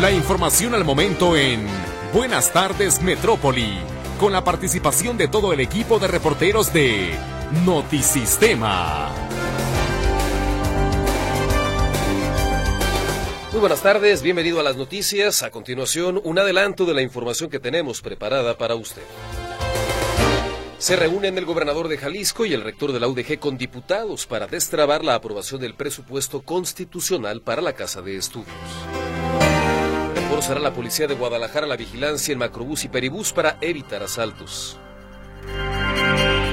La información al momento en Buenas tardes Metrópoli, con la participación de todo el equipo de reporteros de Notisistema. Muy buenas tardes, bienvenido a las noticias. A continuación, un adelanto de la información que tenemos preparada para usted. Se reúnen el gobernador de Jalisco y el rector de la UDG con diputados para destrabar la aprobación del presupuesto constitucional para la Casa de Estudios. Reforzará la policía de Guadalajara la vigilancia en macrobús y peribús para evitar asaltos.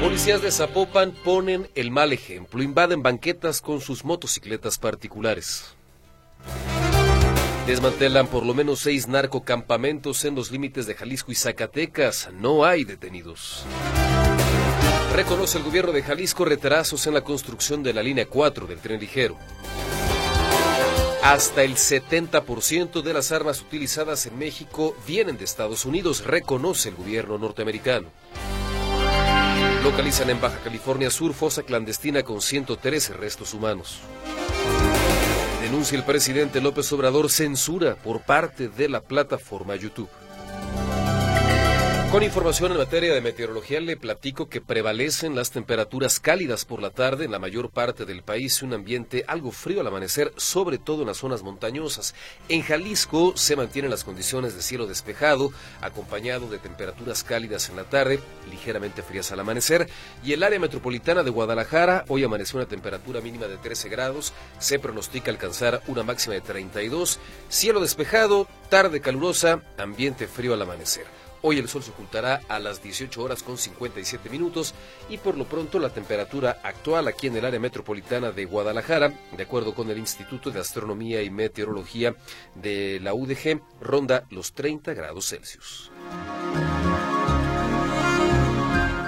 Policías de Zapopan ponen el mal ejemplo, invaden banquetas con sus motocicletas particulares. Desmantelan por lo menos seis narcocampamentos en los límites de Jalisco y Zacatecas. No hay detenidos. Reconoce el gobierno de Jalisco retrasos en la construcción de la línea 4 del tren ligero. Hasta el 70% de las armas utilizadas en México vienen de Estados Unidos, reconoce el gobierno norteamericano. Localizan en Baja California Sur fosa clandestina con 113 restos humanos. Denuncia el presidente López Obrador censura por parte de la plataforma YouTube. Con información en materia de meteorología le platico que prevalecen las temperaturas cálidas por la tarde en la mayor parte del país un ambiente algo frío al amanecer, sobre todo en las zonas montañosas. En Jalisco se mantienen las condiciones de cielo despejado, acompañado de temperaturas cálidas en la tarde, ligeramente frías al amanecer, y el área metropolitana de Guadalajara hoy amaneció una temperatura mínima de 13 grados, se pronostica alcanzar una máxima de 32, cielo despejado, tarde calurosa, ambiente frío al amanecer. Hoy el sol se ocultará a las 18 horas con 57 minutos y por lo pronto la temperatura actual aquí en el área metropolitana de Guadalajara, de acuerdo con el Instituto de Astronomía y Meteorología de la UDG, ronda los 30 grados Celsius.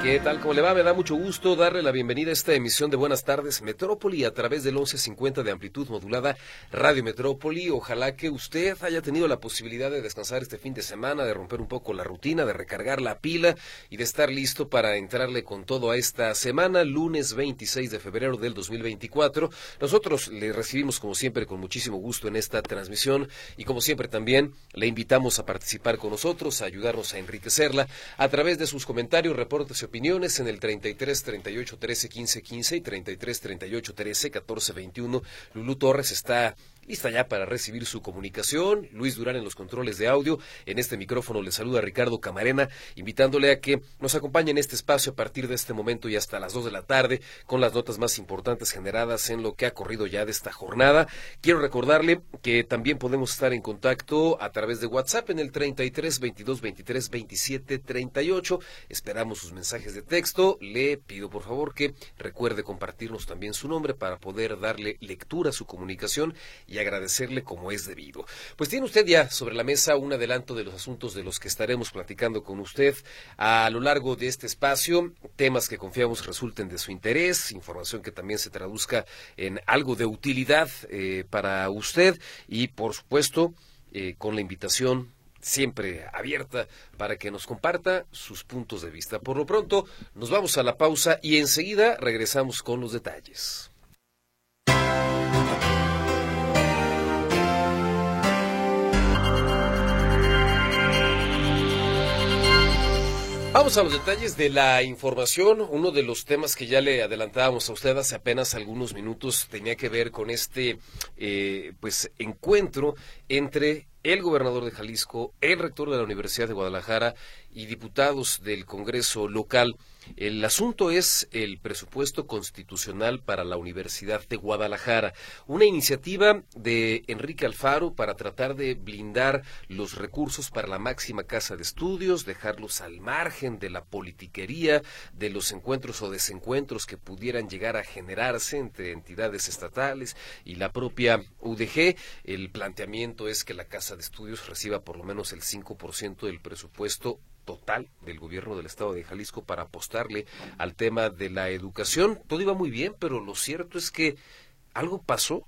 ¿Qué tal? ¿Cómo le va? Me da mucho gusto darle la bienvenida a esta emisión de Buenas tardes Metrópoli a través del 1150 de amplitud modulada Radio Metrópoli. Ojalá que usted haya tenido la posibilidad de descansar este fin de semana, de romper un poco la rutina, de recargar la pila y de estar listo para entrarle con todo a esta semana, lunes 26 de febrero del 2024. Nosotros le recibimos como siempre con muchísimo gusto en esta transmisión y como siempre también le invitamos a participar con nosotros, a ayudarnos a enriquecerla a través de sus comentarios, reportes y opiniones en el 33 38 13 15 15 y 33 38 13 14 21. Lulú Torres está lista ya para recibir su comunicación. Luis Durán en los controles de audio. En este micrófono le saluda Ricardo Camarena, invitándole a que nos acompañe en este espacio a partir de este momento y hasta las 2 de la tarde con las notas más importantes generadas en lo que ha corrido ya de esta jornada. Quiero recordarle que también podemos estar en contacto a través de WhatsApp en el 33 22 23 27 38. Esperamos sus mensajes de texto. Le pido por favor que recuerde compartirnos también su nombre para poder darle lectura a su comunicación y agradecerle como es debido. Pues tiene usted ya sobre la mesa un adelanto de los asuntos de los que estaremos platicando con usted a lo largo de este espacio, temas que confiamos resulten de su interés, información que también se traduzca en algo de utilidad eh, para usted y por supuesto eh, con la invitación siempre abierta para que nos comparta sus puntos de vista. Por lo pronto, nos vamos a la pausa y enseguida regresamos con los detalles. Vamos a los detalles de la información. Uno de los temas que ya le adelantábamos a usted hace apenas algunos minutos tenía que ver con este eh, pues encuentro entre el gobernador de Jalisco, el rector de la Universidad de Guadalajara y diputados del Congreso local. El asunto es el presupuesto constitucional para la Universidad de Guadalajara, una iniciativa de Enrique Alfaro para tratar de blindar los recursos para la máxima casa de estudios, dejarlos al margen de la politiquería, de los encuentros o desencuentros que pudieran llegar a generarse entre entidades estatales y la propia UDG. El planteamiento es que la casa de estudios reciba por lo menos el 5% del presupuesto total del gobierno del estado de Jalisco para apostarle al tema de la educación. Todo iba muy bien, pero lo cierto es que algo pasó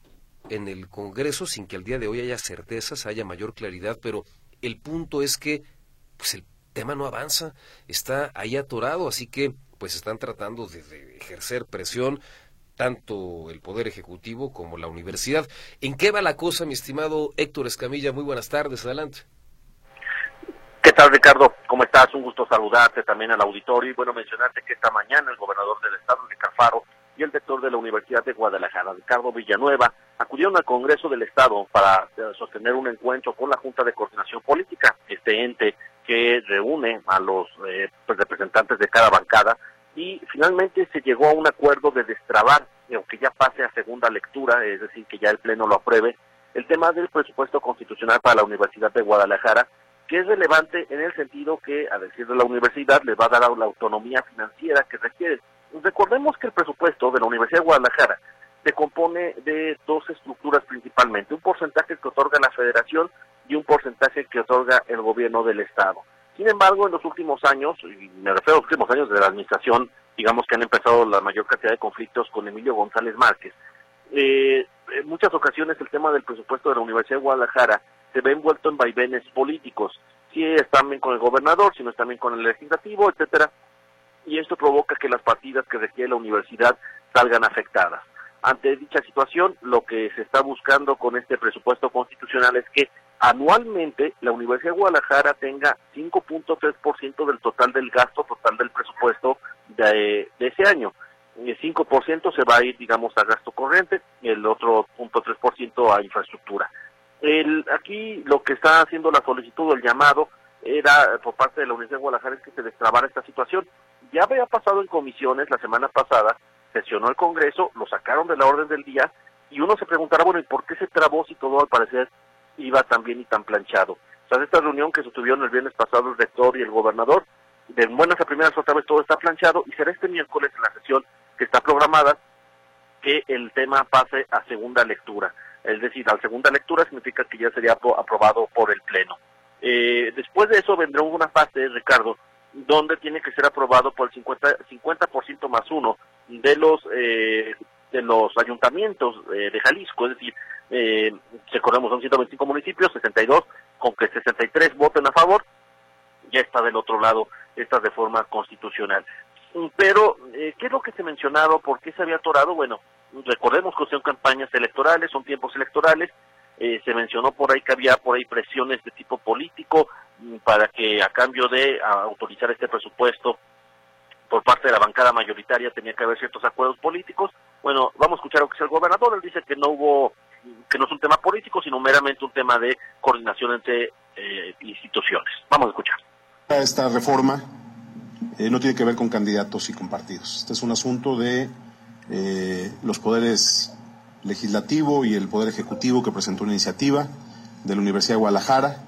en el Congreso sin que al día de hoy haya certezas, haya mayor claridad, pero el punto es que pues el tema no avanza, está ahí atorado, así que pues están tratando de, de ejercer presión tanto el Poder Ejecutivo como la universidad. ¿En qué va la cosa, mi estimado Héctor Escamilla? Muy buenas tardes, adelante. ¿Qué tal, Ricardo? ¿Cómo estás? Un gusto saludarte también al auditorio y bueno, mencionarte que esta mañana el gobernador del estado, de Cafaro, y el rector de la Universidad de Guadalajara, Ricardo Villanueva, acudieron al Congreso del Estado para eh, sostener un encuentro con la Junta de Coordinación Política, este ente que reúne a los eh, pues, representantes de cada bancada y finalmente se llegó a un acuerdo de destrabar, aunque ya pase a segunda lectura, es decir, que ya el Pleno lo apruebe, el tema del presupuesto constitucional para la Universidad de Guadalajara, que es relevante en el sentido que, a decir de la universidad, le va a dar la autonomía financiera que requiere. Recordemos que el presupuesto de la Universidad de Guadalajara se compone de dos estructuras principalmente, un porcentaje que otorga la federación y un porcentaje que otorga el gobierno del estado. Sin embargo, en los últimos años, y me refiero a los últimos años de la administración, digamos que han empezado la mayor cantidad de conflictos con Emilio González Márquez. Eh, en muchas ocasiones el tema del presupuesto de la Universidad de Guadalajara se ve envuelto en vaivenes políticos, si están bien con el gobernador, si no están bien con el legislativo, etcétera, y esto provoca que las partidas que requiere la universidad salgan afectadas. Ante dicha situación, lo que se está buscando con este presupuesto constitucional es que anualmente la Universidad de Guadalajara tenga 5.3% del total del gasto total del presupuesto de, ese año. El 5% se va a ir, digamos, a gasto corriente, y el otro 0.3% a infraestructura. El, aquí lo que está haciendo la solicitud o el llamado era por parte de la Universidad de Guadalajara es que se destrabara esta situación. Ya había pasado en comisiones la semana pasada, sesionó el Congreso, lo sacaron de la orden del día y uno se preguntará, bueno, ¿y por qué se trabó si todo al parecer iba tan bien y tan planchado. Tras esta reunión que se tuvieron el viernes pasado el rector y el gobernador, de buenas a primeras otra vez todo está planchado y será este miércoles en la sesión que está programada que el tema pase a segunda lectura. Es decir, a segunda lectura significa que ya sería aprobado por el Pleno. Eh, después de eso vendrá una fase, Ricardo, donde tiene que ser aprobado por el 50, 50% más uno de los eh, de los ayuntamientos eh, de Jalisco, es decir, eh, recordemos son 125 municipios, 62, con que 63 voten a favor, ya está del otro lado, esta de forma constitucional. Pero, eh, ¿qué es lo que se ha mencionado? ¿Por qué se había atorado? Bueno, recordemos que son campañas electorales, son tiempos electorales, eh, se mencionó por ahí que había por ahí presiones de tipo político mm, para que a cambio de autorizar este presupuesto por parte de la bancada mayoritaria tenía que haber ciertos acuerdos políticos. Bueno, vamos a escuchar lo que dice el gobernador, él dice que no hubo que no es un tema político, sino meramente un tema de coordinación entre eh, instituciones. Vamos a escuchar. Esta reforma eh, no tiene que ver con candidatos y con partidos. Este es un asunto de eh, los poderes legislativo y el poder ejecutivo que presentó una iniciativa de la Universidad de Guadalajara.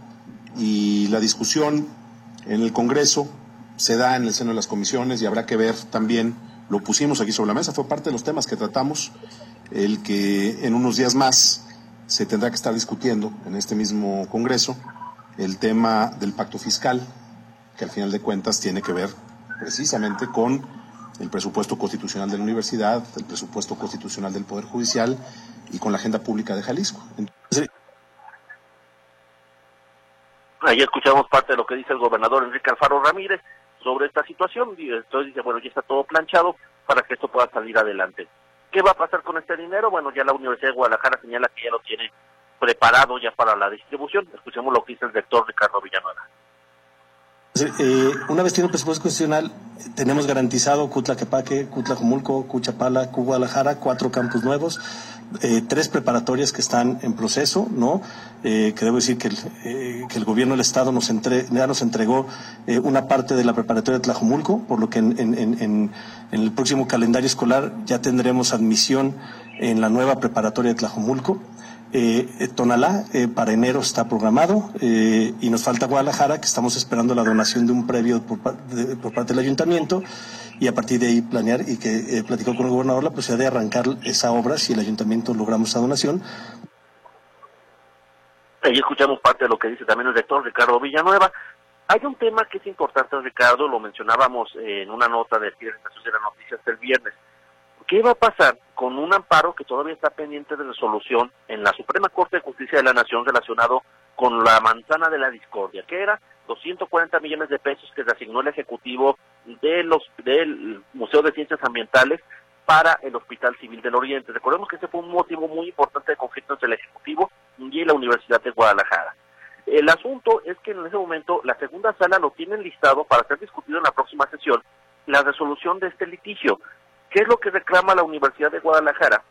Y la discusión en el Congreso se da en el seno de las comisiones y habrá que ver también, lo pusimos aquí sobre la mesa, fue parte de los temas que tratamos el que en unos días más se tendrá que estar discutiendo en este mismo Congreso el tema del pacto fiscal, que al final de cuentas tiene que ver precisamente con el presupuesto constitucional de la universidad, el presupuesto constitucional del Poder Judicial y con la agenda pública de Jalisco. Ahí escuchamos parte de lo que dice el gobernador Enrique Alfaro Ramírez sobre esta situación y entonces dice, bueno, ya está todo planchado para que esto pueda salir adelante. ¿Qué va a pasar con este dinero? Bueno, ya la Universidad de Guadalajara señala que ya lo tiene preparado ya para la distribución. Escuchemos lo que dice el rector Ricardo Villanueva. Eh, una vez tiene un presupuesto constitucional, tenemos garantizado Cutla Quepaque, Cutla Jumulco, Cuchapala, Guadalajara, cuatro campus nuevos, eh, tres preparatorias que están en proceso, ¿no? Eh, que debo decir que el, que el, gobierno del Estado nos ya nos entregó una parte de la preparatoria de Tlajumulco, por lo que en, en, en, en, el próximo calendario escolar ya tendremos admisión en la nueva preparatoria de Tlajumulco. Eh, Tonalá eh, para enero está programado eh, y nos falta Guadalajara, que estamos esperando la donación de un previo por, parte del ayuntamiento y a partir de ahí planear y que eh, platicó con el gobernador la posibilidad de arrancar esa obra si el ayuntamiento logramos esa donación. Ahí escuchamos parte de lo que dice también el rector Ricardo Villanueva. Hay un tema que es importante, Ricardo, lo mencionábamos en una nota de ciertas de las noticias del viernes. ¿Qué va a pasar con un amparo que todavía está pendiente de resolución en la Suprema Corte de Justicia de la Nación relacionado con la manzana de la discordia, que era 240 millones de pesos que se asignó el Ejecutivo de los, del Museo de Ciencias Ambientales para el Hospital Civil del Oriente. Recordemos que ese fue un motivo muy importante de conflicto entre el Ejecutivo y la Universidad de Guadalajara. El asunto es que en ese momento la segunda sala lo tienen listado para ser discutido en la próxima sesión, la resolución de este litigio. ¿Qué es lo que reclama la Universidad de Guadalajara?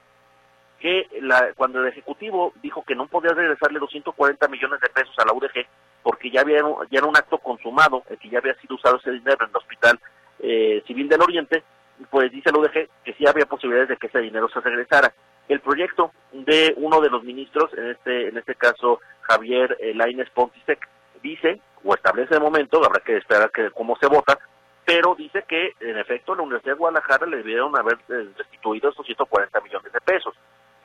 Que la, cuando el Ejecutivo dijo que no podía regresarle 240 millones de pesos a la UDG porque ya, había, ya era un acto consumado, que ya había sido usado ese dinero en el Hospital eh, Civil del Oriente, pues dice la UDG que sí había posibilidades de que ese dinero se regresara. El proyecto de uno de los ministros, en este, en este caso Javier eh, Lainez Pontisek, dice, o establece de momento, habrá que esperar que cómo se vota, pero dice que en efecto la Universidad de Guadalajara le debieron haber eh, restituido esos 140 millones de pesos.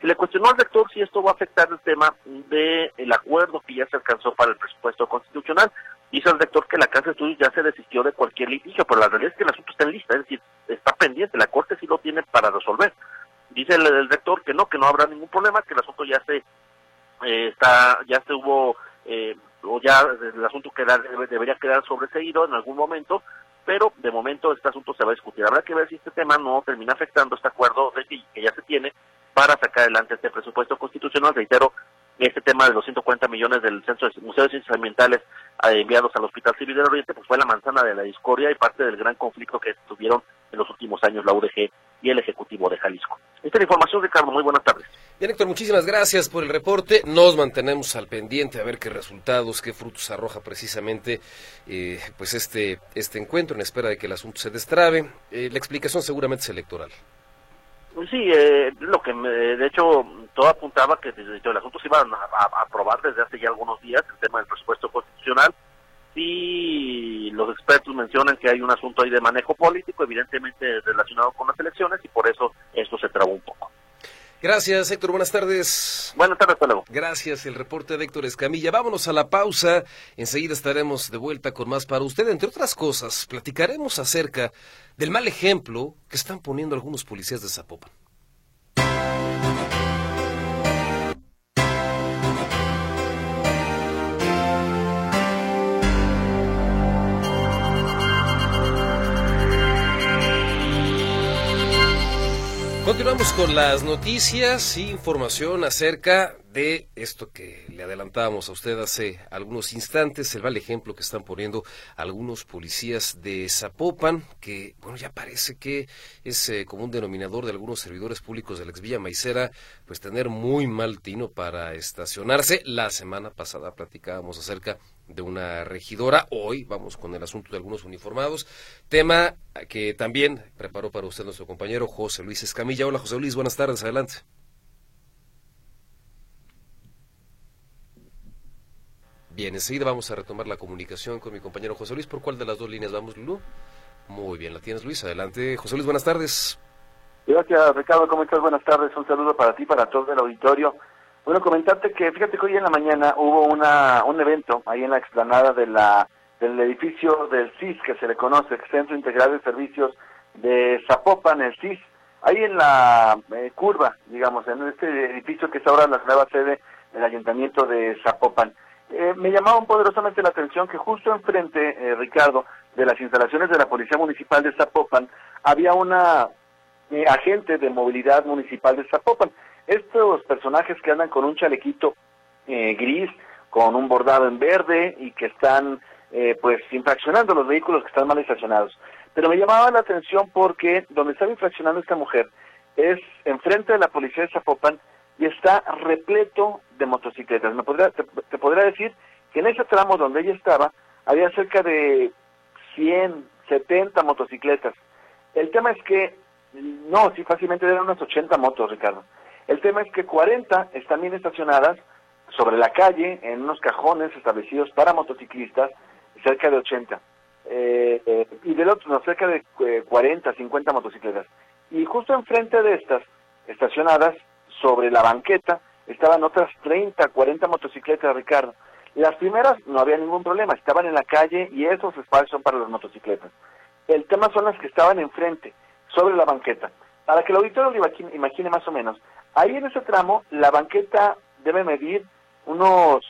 Le cuestionó al rector si esto va a afectar el tema del el acuerdo que ya se alcanzó para el presupuesto constitucional. Dice el rector que la Casa de Estudios ya se desistió de cualquier litigio, pero la realidad es que el asunto está en lista, es decir, está pendiente, la Corte sí lo tiene para resolver. Dice el, rector que no, que no habrá ningún problema, que el asunto ya se eh, está, ya se hubo, eh, o ya el asunto queda, debería quedar sobreseído en algún momento, pero de momento este asunto se va a discutir. Habrá que ver si este tema no termina afectando este acuerdo de que ya se tiene para sacar adelante este presupuesto constitucional. Reitero, este tema de los 140 millones del Centro de Museo de Ciencias Ambientales eh, enviados al Hospital Civil del Oriente, pues fue la manzana de la discordia y parte del gran conflicto que tuvieron en los últimos años la UDG y el Ejecutivo de Jalisco. Esta es la información, Ricardo. Muy buenas tardes. Bien, Héctor, muchísimas gracias por el reporte. Nos mantenemos al pendiente a ver qué resultados, qué frutos arroja precisamente eh, pues este, este encuentro en espera de que el asunto se destrabe. Eh, la explicación seguramente es electoral. Pues sí, eh, lo que de hecho todo apuntaba que desde el asunto se iba a, aprobar desde hace ya algunos días el tema del presupuesto constitucional. Sí, los expertos mencionan que hay un asunto ahí de manejo político, evidentemente relacionado con las elecciones, y por eso esto se trabó un poco. Gracias, Héctor. Buenas tardes. Buenas tardes, hasta luego. Gracias, el reporte de Héctor Escamilla. Vámonos a la pausa. Enseguida estaremos de vuelta con más para usted. Entre otras cosas, platicaremos acerca del mal ejemplo que están poniendo algunos policías de Zapopan. Continuamos con las noticias y información acerca de esto que le adelantábamos a usted hace algunos instantes, el mal ejemplo que están poniendo algunos policías de Zapopan, que bueno, ya parece que es eh, como un denominador de algunos servidores públicos de la ex Villa Maicera, pues tener muy mal tino para estacionarse. La semana pasada platicábamos acerca de una regidora. Hoy vamos con el asunto de algunos uniformados, tema que también preparó para usted nuestro compañero José Luis Escamilla. Hola José Luis, buenas tardes, adelante. Bien, enseguida vamos a retomar la comunicación con mi compañero José Luis. ¿Por cuál de las dos líneas vamos, Lulú? Muy bien, la tienes Luis. Adelante. José Luis, buenas tardes. Gracias, Ricardo. ¿Cómo estás? Buenas tardes. Un saludo para ti, para todo el auditorio. Bueno, comentarte que fíjate que hoy en la mañana hubo una, un evento ahí en la explanada de la, del edificio del CIS, que se le conoce, Centro Integral de Servicios de Zapopan, el CIS, ahí en la eh, curva, digamos, en este edificio que es ahora la nueva sede del Ayuntamiento de Zapopan. Eh, me llamaba poderosamente la atención que justo enfrente, eh, Ricardo, de las instalaciones de la Policía Municipal de Zapopan, había una agente de movilidad municipal de Zapopan estos personajes que andan con un chalequito eh, gris, con un bordado en verde y que están eh, pues infraccionando los vehículos que están mal estacionados. Pero me llamaba la atención porque donde estaba infraccionando esta mujer es enfrente de la policía de Zapopan y está repleto de motocicletas. Me podría, te, te podría decir que en ese tramo donde ella estaba había cerca de 100, 70 motocicletas. El tema es que, no, sí, fácilmente eran unas 80 motos, Ricardo. El tema es que 40 están bien estacionadas sobre la calle, en unos cajones establecidos para motociclistas, cerca de 80. Eh, eh, y del otro, no, cerca de 40, eh, 50 motocicletas. Y justo enfrente de estas, estacionadas sobre la banqueta, estaban otras 30, 40 motocicletas, Ricardo. Las primeras no había ningún problema, estaban en la calle y esos espacios son para las motocicletas. El tema son las que estaban enfrente, sobre la banqueta. Para que el auditorio lo imagine más o menos, Ahí en ese tramo, la banqueta debe medir unos,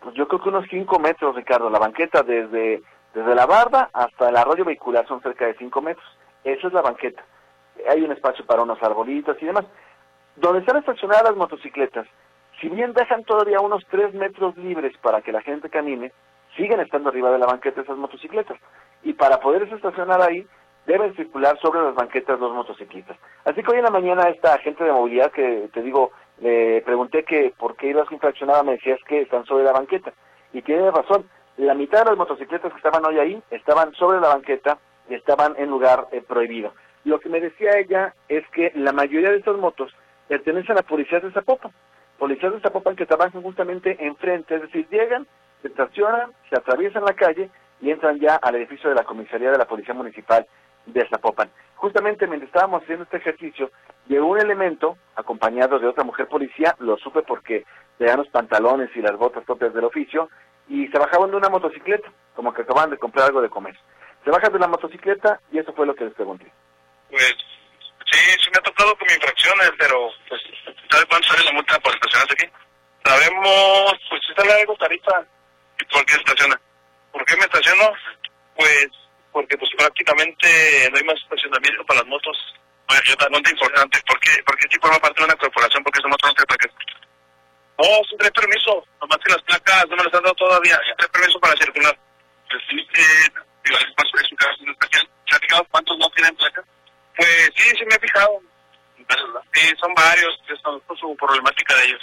pues yo creo que unos 5 metros, Ricardo. La banqueta desde, desde la barda hasta el arroyo vehicular son cerca de 5 metros. Esa es la banqueta. hay un espacio para unos arbolitos y demás. Donde están estacionadas las motocicletas, si bien dejan todavía unos tres metros libres para que la gente camine, siguen estando arriba de la banqueta esas motocicletas. Y para poderse estacionar ahí, deben circular sobre las banquetas dos motociclistas. Así que hoy en la mañana esta agente de movilidad que te digo, le pregunté que por qué ibas infraccionada, me decías que están sobre la banqueta. Y tiene razón, la mitad de las motocicletas que estaban hoy ahí estaban sobre la banqueta y estaban en lugar eh, prohibido. Lo que me decía ella es que la mayoría de estas motos pertenecen a policías de Zapopan, policías de Zapopan que trabajan justamente enfrente, es decir, llegan, se estacionan, se atraviesan la calle y entran ya al edificio de la comisaría de la Policía Municipal de Zapopan. Justamente mientras estábamos haciendo este ejercicio, llegó un elemento acompañado de otra mujer policía, lo supe porque tenían los pantalones y las botas propias del oficio, y se bajaban de una motocicleta, como que acababan de comprar algo de comer. Se bajan de la motocicleta y eso fue lo que les pregunté. Pues sí, sí me ha tocado con infracciones, pero pues ¿sabe cuánto sale la multa por estacionarse aquí? Sabemos, pues si sale algo tarifa, ¿y por estaciona? ¿Por qué me estaciono? Pues porque pues prácticamente no hay más estacionamiento para las motos. Bueno, yo también importante, ¿por qué? Porque si forma parte de una corporación, porque somos para que no, sí trae permiso, nomás que las placas no me las han dado todavía, sí trae permiso para circular. Pues sí, eh, digo, el espacio de su casa no está ¿Se ha fijado cuántos no tienen placas? Pues sí, sí me he fijado. Sí, son varios, son por su problemática de ellos.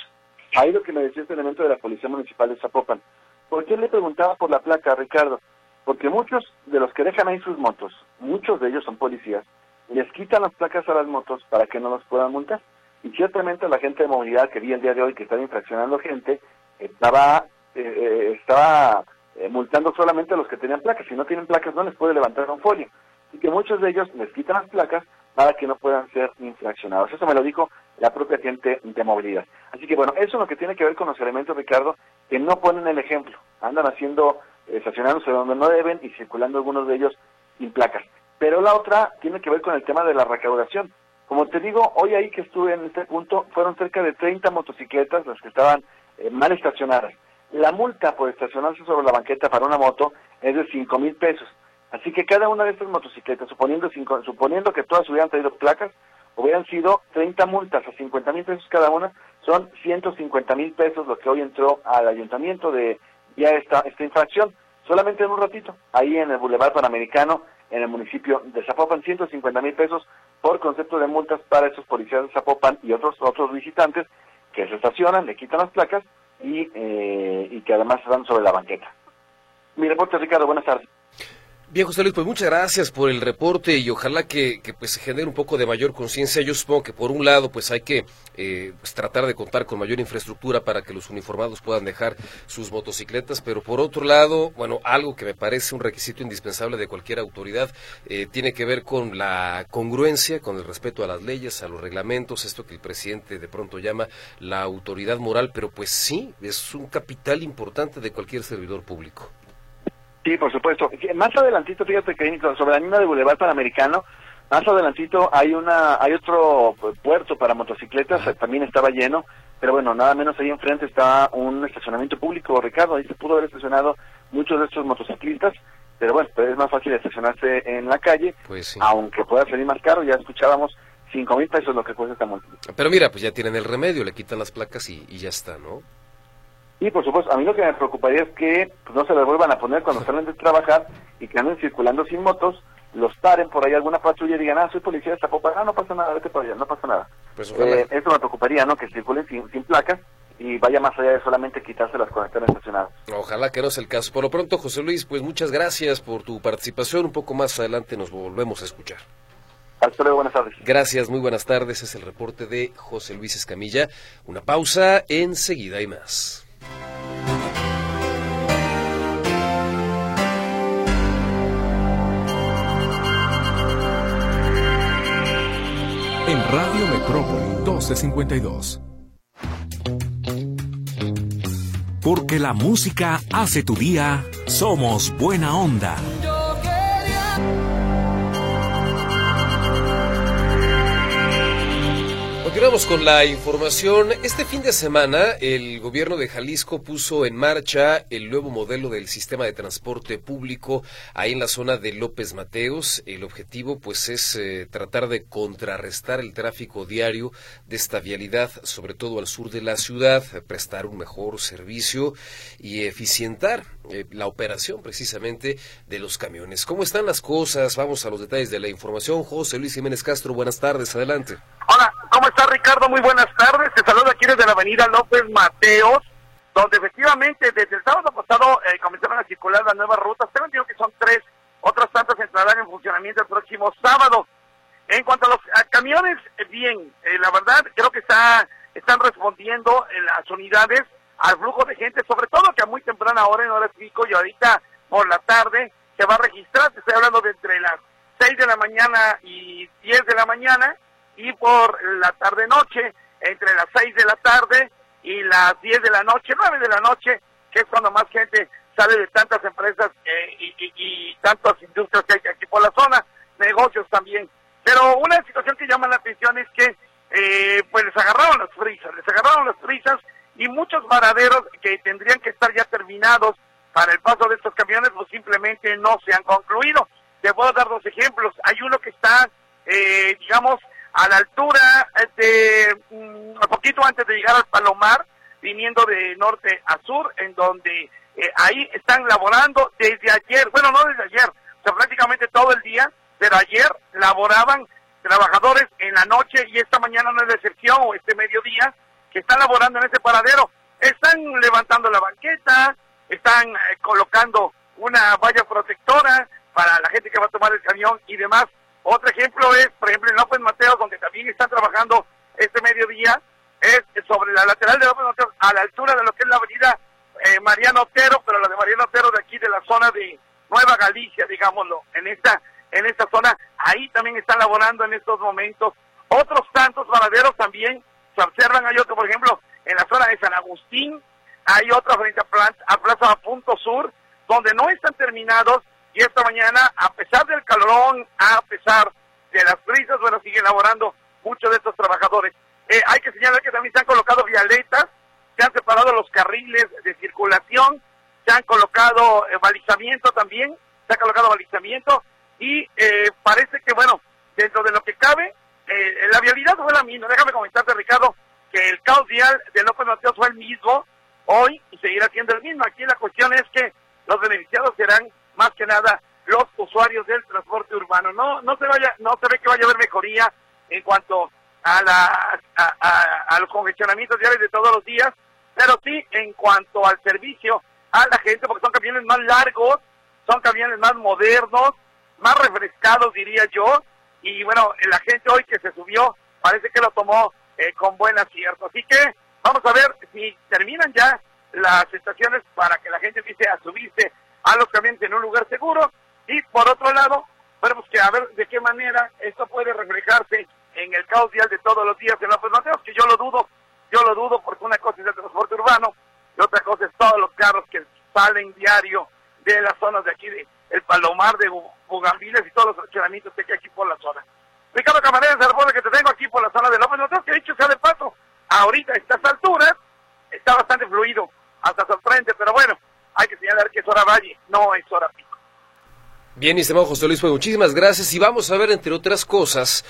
Ahí lo que me decía este elemento de la Policía Municipal de Zapopan. ¿Por qué le preguntaba por la placa, Ricardo? Porque muchos de los que dejan ahí sus motos, muchos de ellos son policías, les quitan las placas a las motos para que no los puedan multar. Y ciertamente la gente de movilidad que vi el día de hoy que estaba infraccionando gente, estaba, eh, eh, estaba eh, multando solamente a los que tenían placas. Si no tienen placas no les puede levantar un folio. Y que muchos de ellos les quitan las placas para que no puedan ser infraccionados. Eso me lo dijo la propia gente de movilidad. Así que bueno, eso es lo que tiene que ver con los elementos, Ricardo, que no ponen el ejemplo. Andan haciendo, estacionándose donde no deben y circulando algunos de ellos sin placas. Pero la otra tiene que ver con el tema de la recaudación. Como te digo, hoy ahí que estuve en este punto, fueron cerca de 30 motocicletas las que estaban eh, mal estacionadas. La multa por estacionarse sobre la banqueta para una moto es de 5 mil pesos. Así que cada una de estas motocicletas, suponiendo, suponiendo que todas hubieran traído placas, hubieran sido 30 multas a 50 mil pesos cada una, son 150 mil pesos lo que hoy entró al ayuntamiento de ya esta, esta infracción, solamente en un ratito, ahí en el Boulevard Panamericano, en el municipio de Zapopan, 150 mil pesos por concepto de multas para esos policías de Zapopan y otros otros visitantes que se estacionan, le quitan las placas y, eh, y que además están sobre la banqueta. Mi reporte, Ricardo, buenas tardes. Bien, José Luis, pues muchas gracias por el reporte y ojalá que, pues se genere un poco de mayor conciencia. Yo supongo que por un lado pues hay que eh, pues, tratar de contar con mayor infraestructura para que los uniformados puedan dejar sus motocicletas, pero por otro lado, bueno, algo que me parece un requisito indispensable de cualquier autoridad eh, tiene que ver con la congruencia, con el respeto a las leyes, a los reglamentos, esto que el presidente de pronto llama la autoridad moral, pero pues sí, es un capital importante de cualquier servidor público. Sí, por supuesto. Más adelantito, fíjate que sobre la misma de Boulevard Panamericano, más adelantito hay una, hay otro puerto para motocicletas, también estaba lleno, pero bueno, nada menos ahí enfrente está un estacionamiento público, Ricardo, ahí se pudo haber estacionado muchos de estos motociclistas, pero bueno, pues es más fácil estacionarse en la calle, pues aunque pueda salir más caro, ya escuchábamos cinco mil pesos lo que cuesta esta multa. Pero mira, pues ya tienen el remedio, le quitan las placas y, y ya está, ¿no? Y por supuesto, a mí lo que me preocuparía es que pues, no se les vuelvan a poner cuando salen de trabajar y que anden circulando sin motos, los paren por ahí alguna patrulla y digan, ah, soy policía de Zapopan, ah, no pasa nada, vete para allá, no pasa nada. Pues eh, eso me preocuparía, ¿no? Que circulen sin, sin placas y vaya más allá de solamente quitarse las conectores estacionadas. Ojalá que no sea el caso. Por lo pronto, José Luis, pues muchas gracias por tu participación. Un poco más adelante nos volvemos a escuchar. Hasta luego, buenas tardes. Gracias, muy buenas tardes. Es el reporte de José Luis Escamilla. Una pausa, enseguida y más. En Radio Metrópoli 1252. Porque la música hace tu día, somos buena onda. Continuamos con la información. Este fin de semana el gobierno de Jalisco puso en marcha el nuevo modelo del sistema de transporte público ahí en la zona de López Mateos. El objetivo pues es eh, tratar de contrarrestar el tráfico diario de esta vialidad, sobre todo al sur de la ciudad, prestar un mejor servicio y eficientar eh, la operación precisamente de los camiones. ¿Cómo están las cosas? Vamos a los detalles de la información. José Luis Jiménez Castro, buenas tardes, adelante. Hola, ¿cómo está Ricardo? Muy buenas tardes. Te saludo aquí desde la avenida López Mateos, donde efectivamente desde el sábado pasado eh, comenzaron a circular las nuevas rutas. Tengo entendido que son tres, otras tantas entrarán en funcionamiento el próximo sábado. En cuanto a los camiones, eh, bien, eh, la verdad creo que está, están respondiendo en las unidades al flujo de gente, sobre todo que a muy temprana hora, en horas pico y ahorita por la tarde se va a registrar, estoy hablando de entre las 6 de la mañana y 10 de la mañana, y por la tarde-noche, entre las 6 de la tarde y las 10 de la noche, 9 de la noche, que es cuando más gente sale de tantas empresas eh, y, y, tantas industrias que hay aquí por la zona, negocios también. Pero una situación que llama la atención es que eh, pues les agarraron las frisas, les agarraron las frisas y muchos varaderos que tendrían que estar ya terminados para el paso de estos camiones, pues simplemente no se han concluido. Te puedo dar dos ejemplos. Hay uno que está, eh, digamos, a la altura de, un mm, poquito antes de llegar al Palomar, viniendo de norte a sur, en donde eh, ahí están laborando desde ayer, bueno, no desde ayer, o sea, prácticamente todo el día, pero ayer laboraban trabajadores en la noche y esta mañana no es de excepción, o este mediodía, que están laborando en ese paradero. Están levantando la banqueta, están eh, colocando una valla protectora para la gente que va a tomar el camión y demás. Otro ejemplo es, por ejemplo, en López Mateos, donde también están trabajando este mediodía, es sobre la lateral de López Mateos, a la altura de lo que es la avenida eh, Mariano Otero, pero la de Mariano Otero de aquí, de la zona de Nueva Galicia, digámoslo, en esta, en esta zona, ahí también están laborando en estos momentos. Otros tantos baladeros también se observan, hay otro, por ejemplo, en la zona de San Agustín, hay otro frente a Plaza, a Plaza Punto Sur, donde no están terminados y esta mañana, a pesar del calorón, a pesar de las brisas, bueno, siguen laborando muchos de estos trabajadores. Eh, hay que señalar que también se han colocado vialetas, se han separado los carriles de circulación, se han colocado eh, balizamiento también, se ha colocado balizamiento y eh, parece que, bueno, dentro de lo que cabe, la vialidad fue la misma. Déjame comentarte, Ricardo, que el caos vial de López Mateos fue el mismo hoy y seguirá siendo el mismo. Aquí la cuestión es que los beneficiados serán más que nada los usuarios del transporte urbano. No, no se vaya, no se ve que vaya a haber mejoría en cuanto a la a, los congestionamientos diarios de todos los días, pero sí en cuanto al servicio a la gente, porque son camiones más largos, son camiones más modernos, más refrescados, diría yo, y bueno, la gente hoy que se subió parece que lo tomó eh, con buen acierto. Así que vamos a ver si terminan ya las estaciones para que la gente empiece a subirse a los camiones en un lugar seguro y por otro lado, veremos que a ver de qué manera esto puede reflejarse en el caos vial de todos los días en los Mateos, que yo lo dudo, yo lo dudo porque una cosa es el transporte urbano y otra cosa es todos los carros que salen diario de las zonas de aquí, de el Palomar, de Bugambiles y todos los fraccionamientos que hay aquí por la zona. Ricardo Camarena, se recuerda que te tengo aquí por la zona de López Mateos, que dicho sea de paso, ahorita a estas alturas está bastante fluido, hasta sorprende, pero bueno, hay que señalar que es hora valle, no es hora pico. Bien, estimado José Luis, pues muchísimas gracias y vamos a ver, entre otras cosas,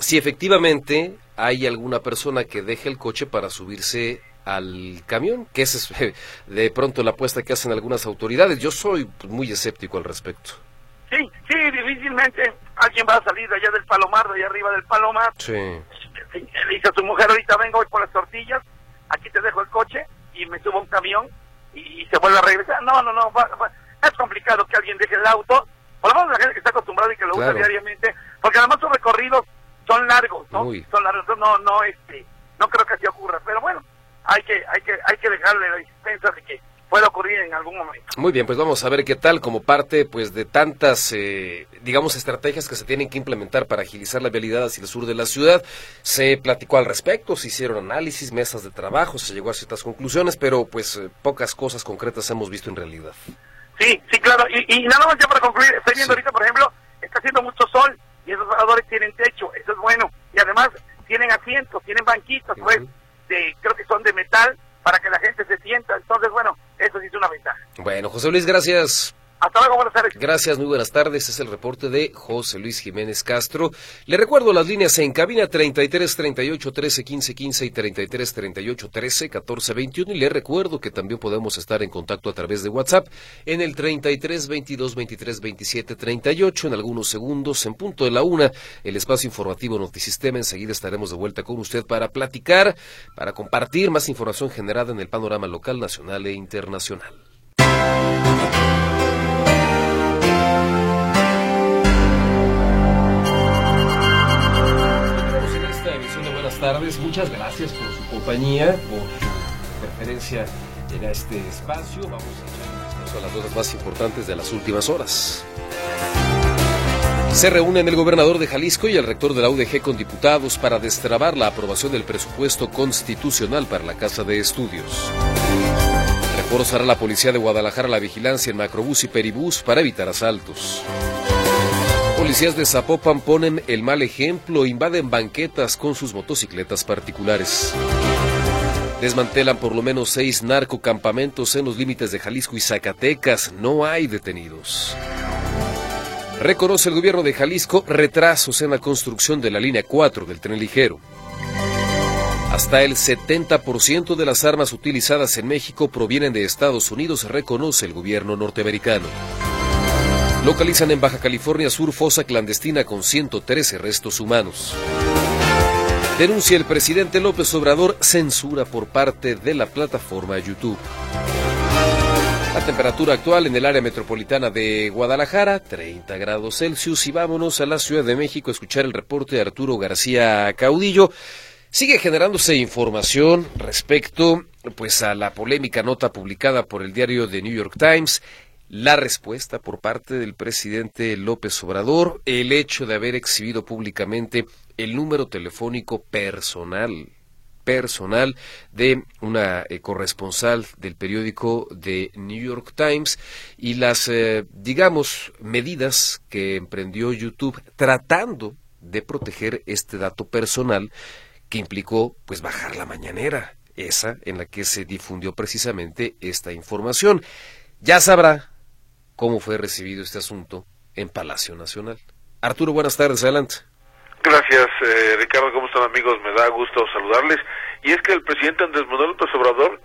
si efectivamente hay alguna persona que deje el coche para subirse al camión, que esa es de pronto la apuesta que hacen algunas autoridades. Yo soy muy escéptico al respecto. Sí, sí, difícilmente alguien va a salir de allá del Palomar, de allá arriba del Palomar. Sí. Le dice a su mujer, ahorita vengo hoy por las tortillas, aquí te dejo el coche y me subo a un camión y, se vuelve a regresar. No, no, no, es complicado que alguien deje el auto, por lo menos la gente que está acostumbrada y que lo usa diariamente, porque además sus recorridos son largos, ¿no? Son largos, no, no, este, no creo que así ocurra, pero bueno, hay que, hay que, hay que dejarle la existencia de que puede ocurrir en algún momento. Muy bien, pues vamos a ver qué tal como parte pues de tantas, eh, digamos, estrategias que se tienen que implementar para agilizar la vialidad hacia el sur de la ciudad. Se platicó al respecto, se hicieron análisis, mesas de trabajo, se llegó a ciertas conclusiones, pero pues eh, pocas cosas concretas hemos visto en realidad. Sí, sí, claro. Y, nada más ya para concluir, estoy viendo ahorita, por ejemplo, está haciendo mucho sol y esos varadores tienen techo, eso es bueno. Y además tienen asientos, tienen banquitos, pues, de, creo que son de metal, para que la gente se sienta. Entonces, bueno, eso sí es una ventaja. Bueno, José Luis, gracias. Hasta luego, buenas tardes. Gracias, muy buenas tardes. Es el reporte de José Luis Jiménez Castro. Le recuerdo las líneas en cabina 33 38 13 15 15 y 33 38 13 14 21. Y le recuerdo que también podemos estar en contacto a través de WhatsApp en el 33 22 23 27 38. En algunos segundos, en punto de la una, el espacio informativo Notisistema. Enseguida estaremos de vuelta con usted para platicar, para compartir más información generada en el panorama local, nacional e internacional. Tardes. Muchas gracias por su compañía, por su preferencia en este espacio. Vamos a echar las cosas más importantes de las últimas horas. Se reúnen el gobernador de Jalisco y el rector de la UDG con diputados para destrabar la aprobación del presupuesto constitucional para la Casa de Estudios. Reforzará la policía de Guadalajara la vigilancia en macrobús y peribús para evitar asaltos. Policías de Zapopan ponen el mal ejemplo, invaden banquetas con sus motocicletas particulares. Desmantelan por lo menos seis narcocampamentos en los límites de Jalisco y Zacatecas. No hay detenidos. Reconoce el gobierno de Jalisco retrasos en la construcción de la línea 4 del tren ligero. Hasta el 70% de las armas utilizadas en México provienen de Estados Unidos, reconoce el gobierno norteamericano. Localizan en Baja California Sur fosa clandestina con 113 restos humanos. Denuncia el presidente López Obrador censura por parte de la plataforma YouTube. La temperatura actual en el área metropolitana de Guadalajara, 30 grados Celsius. Y vámonos a la Ciudad de México a escuchar el reporte de Arturo García Caudillo. Sigue generándose información respecto pues a la polémica nota publicada por el diario The New York Times la respuesta por parte del presidente López Obrador, el hecho de haber exhibido públicamente el número telefónico personal personal de una eh, corresponsal del periódico de New York Times y las, eh, digamos, medidas que emprendió YouTube tratando de proteger este dato personal que implicó pues bajar la mañanera, esa en la que se difundió precisamente esta información. Ya sabrá cómo fue recibido este asunto en Palacio Nacional. Arturo, buenas tardes, adelante. Gracias, eh, Ricardo. ¿Cómo están, amigos? Me da gusto saludarles. Y es que el presidente Andrés Manuel López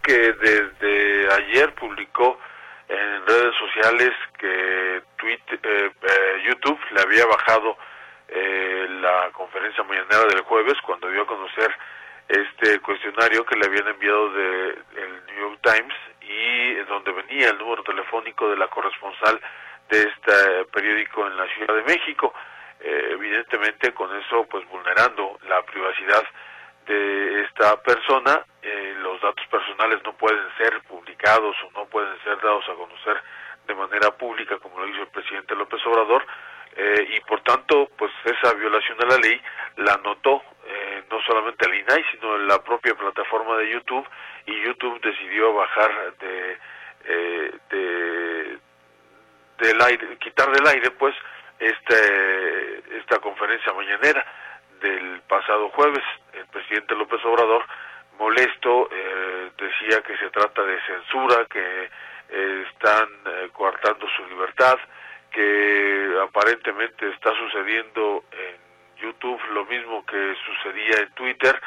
que desde ayer publicó en redes sociales que Twitter, eh, eh, YouTube le había bajado la conferencia mañanera del jueves cuando dio a conocer este cuestionario que le habían enviado de el New York Times y donde venía el número telefónico de la corresponsal de este periódico en la Ciudad de México. Eh, evidentemente con eso pues vulnerando la privacidad de esta persona, eh, los datos personales no pueden ser publicados o no pueden ser dados a conocer de manera pública como lo hizo el presidente López Obrador eh, y por tanto pues esa violación de la ley la notó no solamente el INAI sino la propia plataforma de YouTube y YouTube decidió bajar de, eh, de del aire, quitar del aire pues este, esta conferencia mañanera del pasado jueves. El presidente López Obrador, molesto, eh, decía que se trata de censura, que eh, están coartando su libertad, que aparentemente está sucediendo en YouTube lo mismo que sucedía en Twitter,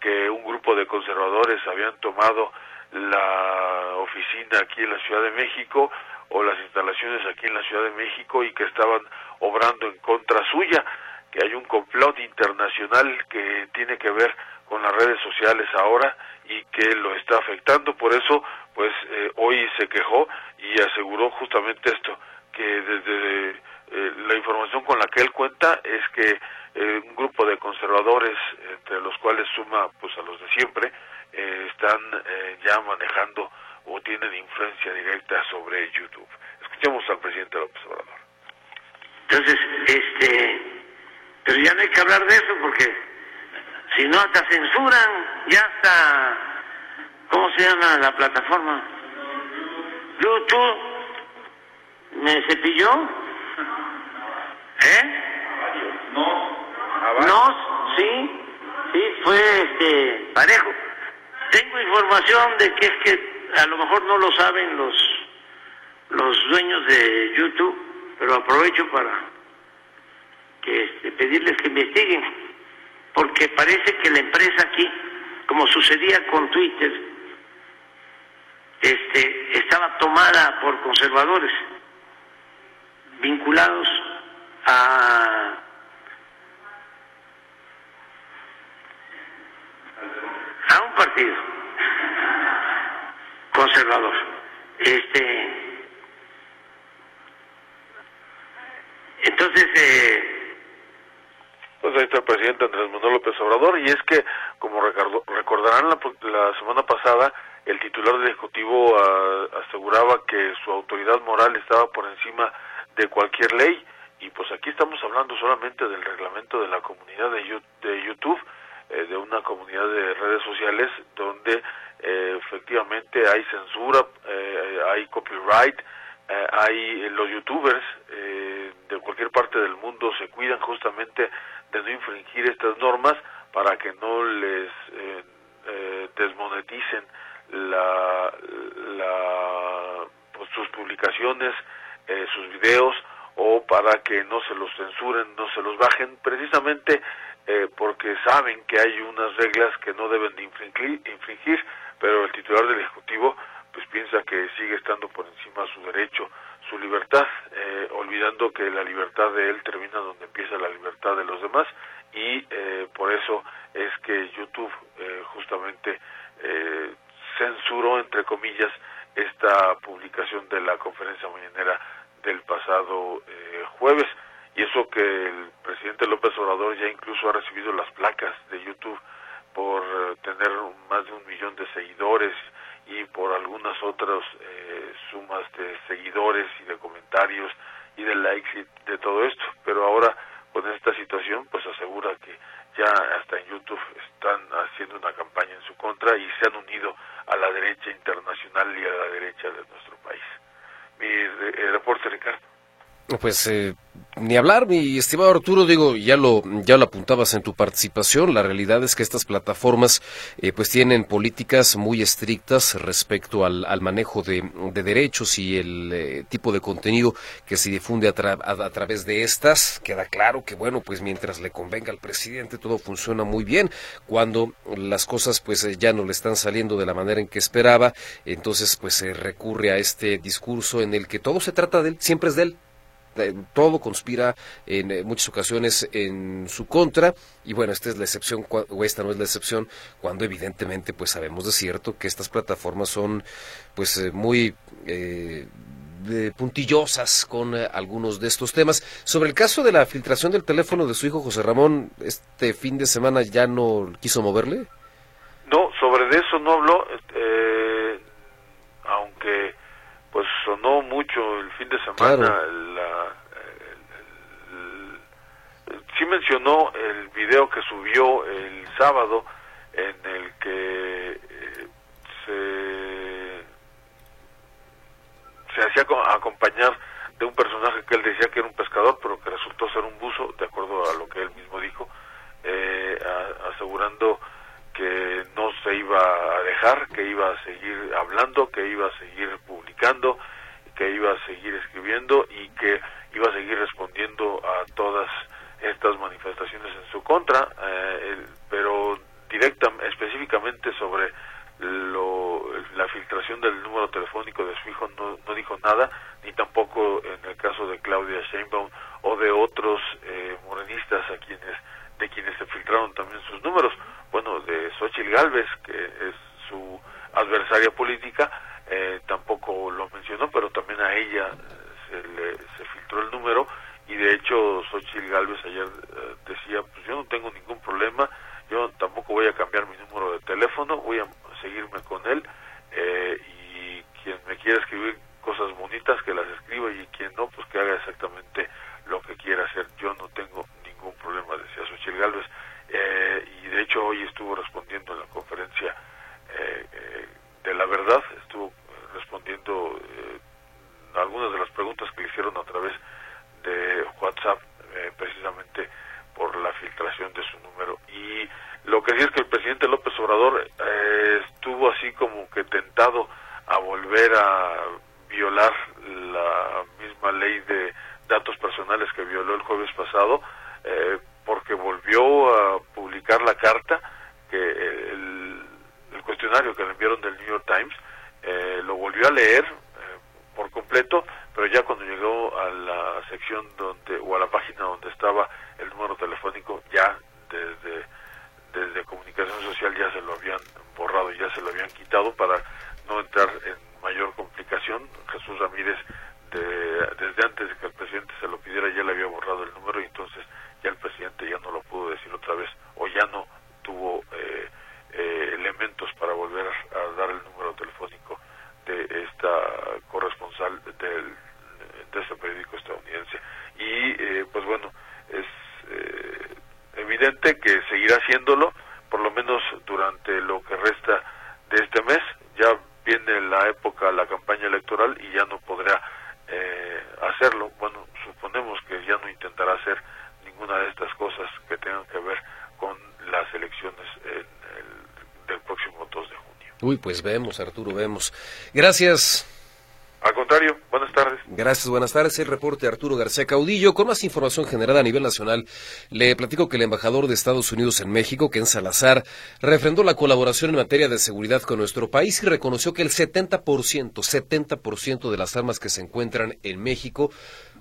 que un grupo de conservadores habían tomado la oficina aquí en la Ciudad de México o las instalaciones aquí en la Ciudad de México y que estaban obrando en contra suya, que hay un complot internacional que tiene que ver con las redes sociales ahora y que lo está afectando. Por eso, pues eh, hoy se quejó y aseguró justamente esto, que desde eh, la información con la que él cuenta es que eh, un grupo de conservadores, entre los cuales suma pues a los de siempre, eh, están ya manejando o tienen influencia directa sobre YouTube. Escuchemos al presidente López Obrador. Entonces, este, pero ya no hay que hablar de eso porque si no hasta censuran, ya hasta, ¿cómo se llama la plataforma? YouTube me cepilló, ¿eh? No. No, sí. sí, fue este, parejo. Tengo información de que es que a lo mejor no lo saben los, los dueños de YouTube, pero aprovecho para que este, pedirles que investiguen, porque parece que la empresa aquí, como sucedía con Twitter, este, estaba tomada por conservadores vinculados a a un partido conservador. Este, entonces, eh, pues ahí está el presidente Andrés Manuel López Obrador y es que, como recordarán la, semana pasada, el titular del Ejecutivo ah, aseguraba que su autoridad moral estaba por encima de cualquier ley y pues aquí estamos hablando solamente del reglamento de la comunidad de, YouTube eh, de una comunidad de redes sociales donde eh, efectivamente hay censura, eh, hay copyright, hay los youtubers de cualquier parte del mundo se cuidan justamente de no infringir estas normas para que no les desmoneticen la, la pues, sus publicaciones, sus videos o para que no se los censuren, no se los bajen, precisamente eh, porque saben que hay unas reglas que no deben de infringir, pero el titular del Ejecutivo pues piensa que sigue estando por encima su derecho, su libertad, eh, olvidando que la libertad de él termina donde empieza la libertad de los demás y eh, por eso es que YouTube justamente censuró entre comillas esta publicación de la conferencia mañanera del pasado jueves y eso que el presidente López Obrador ya incluso ha recibido las placas de YouTube por eh, tener más de un millón de seguidores y por algunas otras eh, sumas de seguidores y de comentarios y de likes y de todo esto. Pero ahora con esta situación pues asegura que ya hasta en YouTube están haciendo una campaña en su contra y se han unido a la derecha internacional y a la derecha de nuestro país. Mi reporte, Ricardo. Pues eh, ni hablar, mi estimado Arturo, digo, ya lo, ya lo apuntabas en tu participación, la realidad es que estas plataformas eh, pues tienen políticas muy estrictas respecto al, al manejo de, de, derechos y el eh, tipo de contenido que se difunde a, a, través de estas. Queda claro que, bueno, pues mientras le convenga al presidente todo funciona muy bien. Cuando las cosas pues ya no le están saliendo de la manera en que esperaba, entonces pues se recurre a este discurso en el que todo se trata de él, siempre es de él todo conspira en eh, muchas ocasiones en su contra y bueno, esta es la excepción o esta no es la excepción cuando evidentemente pues sabemos de cierto que estas plataformas son pues eh, muy eh, puntillosas con algunos de estos temas. Sobre el caso de la filtración del teléfono de su hijo José Ramón, este fin de semana ya no quiso moverle. No, sobre eso no habló, aunque pues sonó mucho el fin de semana la, sí mencionó el video que subió el sábado en el que eh, se hacía acompañar de un personaje que él decía que era un pescador pero que resultó ser un buzo de acuerdo a lo que él mismo dijo eh, asegurando que no se iba a dejar, que iba a seguir hablando, que iba a seguir publicando, que iba a seguir escribiendo y que iba a seguir respondiendo a todas estas manifestaciones en su contra, eh, pero directa, específicamente sobre lo, la filtración del número telefónico de su hijo no, no, dijo nada, ni tampoco en el caso de Claudia Sheinbaum o de otros eh, morenistas a quienes de quienes se filtraron también sus números. Bueno, de Xochitl Galvez, que es su adversaria política, vemos, Arturo, vemos. Gracias. Al contrario, buenas tardes. Gracias, buenas tardes. El reporte Arturo García Caudillo. Con más información generada a nivel nacional, le platico que el embajador de Estados Unidos en México, Ken Salazar, refrendó la colaboración en materia de seguridad con nuestro país y reconoció que el 70%, 70% de las armas que se encuentran en México,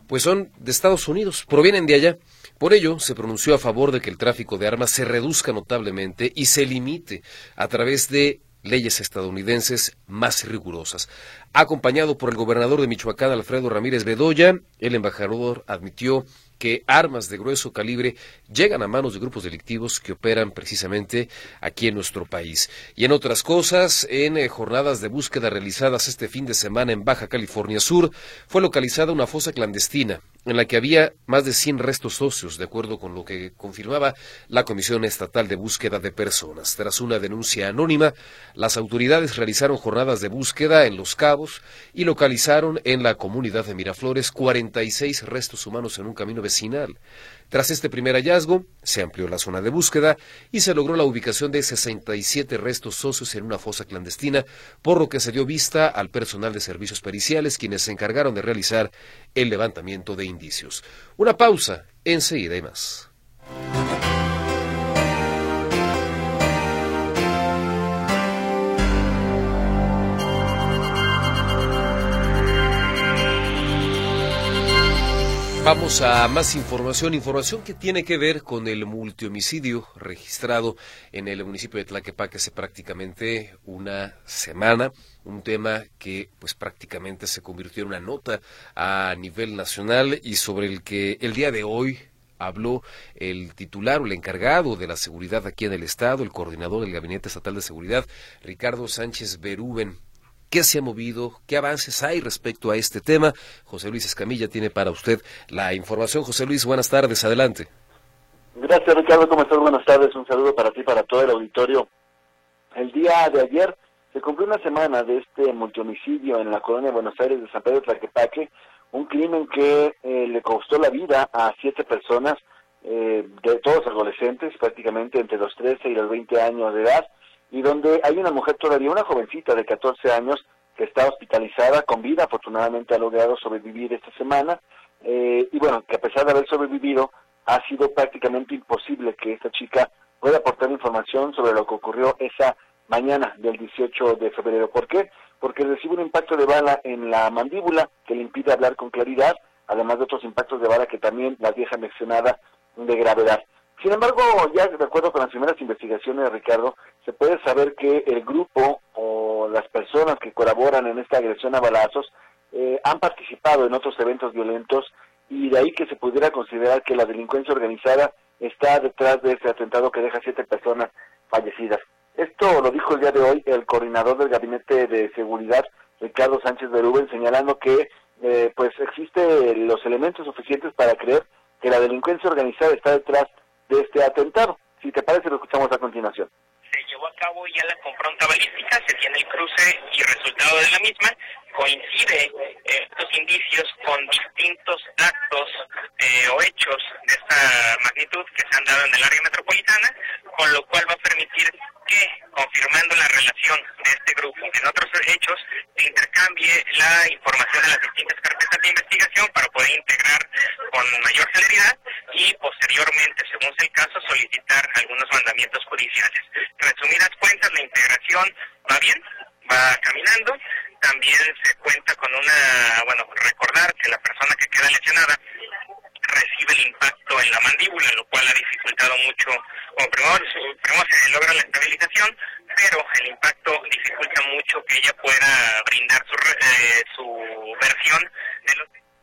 pues son de Estados Unidos, provienen de allá. Por ello, se pronunció a favor de que el tráfico de armas se reduzca notablemente y se limite a través de leyes estadounidenses más rigurosas. Acompañado por el gobernador de Michoacán, Alfredo Ramírez Bedoya, el embajador admitió que armas de grueso calibre llegan a manos de grupos delictivos que operan precisamente aquí en nuestro país. Y en otras cosas, en eh, jornadas de búsqueda realizadas este fin de semana en Baja California Sur, fue localizada una fosa clandestina en la que había más de 100 restos óseos, de acuerdo con lo que confirmaba la Comisión Estatal de Búsqueda de Personas. Tras una denuncia anónima, las autoridades realizaron jornadas de búsqueda en Los Cabos y localizaron en la comunidad de Miraflores 46 restos humanos en un camino vecinal. Tras este primer hallazgo, se amplió la zona de búsqueda y se logró la ubicación de 67 restos óseos en una fosa clandestina, por lo que se dio vista al personal de servicios periciales, quienes se encargaron de realizar el levantamiento de indicios. Una pausa, enseguida y más. Vamos a más información, información que tiene que ver con el multihomicidio registrado en el municipio de Tlaquepaque hace prácticamente una semana, un tema que pues prácticamente se convirtió en una nota a nivel nacional y sobre el que el día de hoy habló el titular o el encargado de la seguridad aquí en el estado, el coordinador del Gabinete Estatal de Seguridad, Ricardo Sánchez Berúben qué se ha movido, qué avances hay respecto a este tema. José Luis Escamilla tiene para usted la información. José Luis, buenas tardes, adelante. Gracias, Ricardo. ¿Cómo estás? Buenas tardes. Un saludo para ti, para todo el auditorio. El día de ayer se cumplió una semana de este multihomicidio en la colonia de Buenos Aires de San Pedro Tlaquepaque, un crimen que eh, le costó la vida a siete personas, eh, de todos adolescentes, prácticamente entre los 13 y los 20 años de edad, y donde hay una mujer todavía, una jovencita de 14 años, que está hospitalizada con vida, afortunadamente ha logrado sobrevivir esta semana, eh, y bueno, que a pesar de haber sobrevivido, ha sido prácticamente imposible que esta chica pueda aportar información sobre lo que ocurrió esa mañana del 18 de febrero. ¿Por qué? Porque recibe un impacto de bala en la mandíbula que le impide hablar con claridad, además de otros impactos de bala que también la vieja mencionada de gravedad. Sin embargo, ya de acuerdo con las primeras investigaciones, Ricardo, se puede saber que el grupo o las personas que colaboran en esta agresión a balazos eh, han participado en otros eventos violentos y de ahí que se pudiera considerar que la delincuencia organizada está detrás de este atentado que deja siete personas fallecidas. Esto lo dijo el día de hoy el coordinador del Gabinete de Seguridad, Ricardo Sánchez Berúben, señalando que eh, pues existen los elementos suficientes para creer que la delincuencia organizada está detrás de este atentado. Si te parece, lo escuchamos a continuación. Se llevó a cabo ya la compronta balística, se tiene el cruce y resultado de la misma. Coincide eh, estos indicios con distintos actos eh, o hechos de esta magnitud que se han dado en el área metropolitana, con lo cual va a permitir que, confirmando la relación de este grupo en otros hechos, se intercambie la información de las distintas carpetas de investigación para poder integrar con mayor celeridad y posteriormente, según sea el caso, solicitar algunos mandamientos judiciales. Resumidas cuentas, la integración va bien, va caminando. También se cuenta con una, bueno, recordar que la persona que queda lesionada recibe el impacto en la mandíbula, lo cual ha dificultado mucho, bueno, primero, primero se logra la estabilización, pero el impacto dificulta mucho que ella pueda brindar su, eh, su versión de.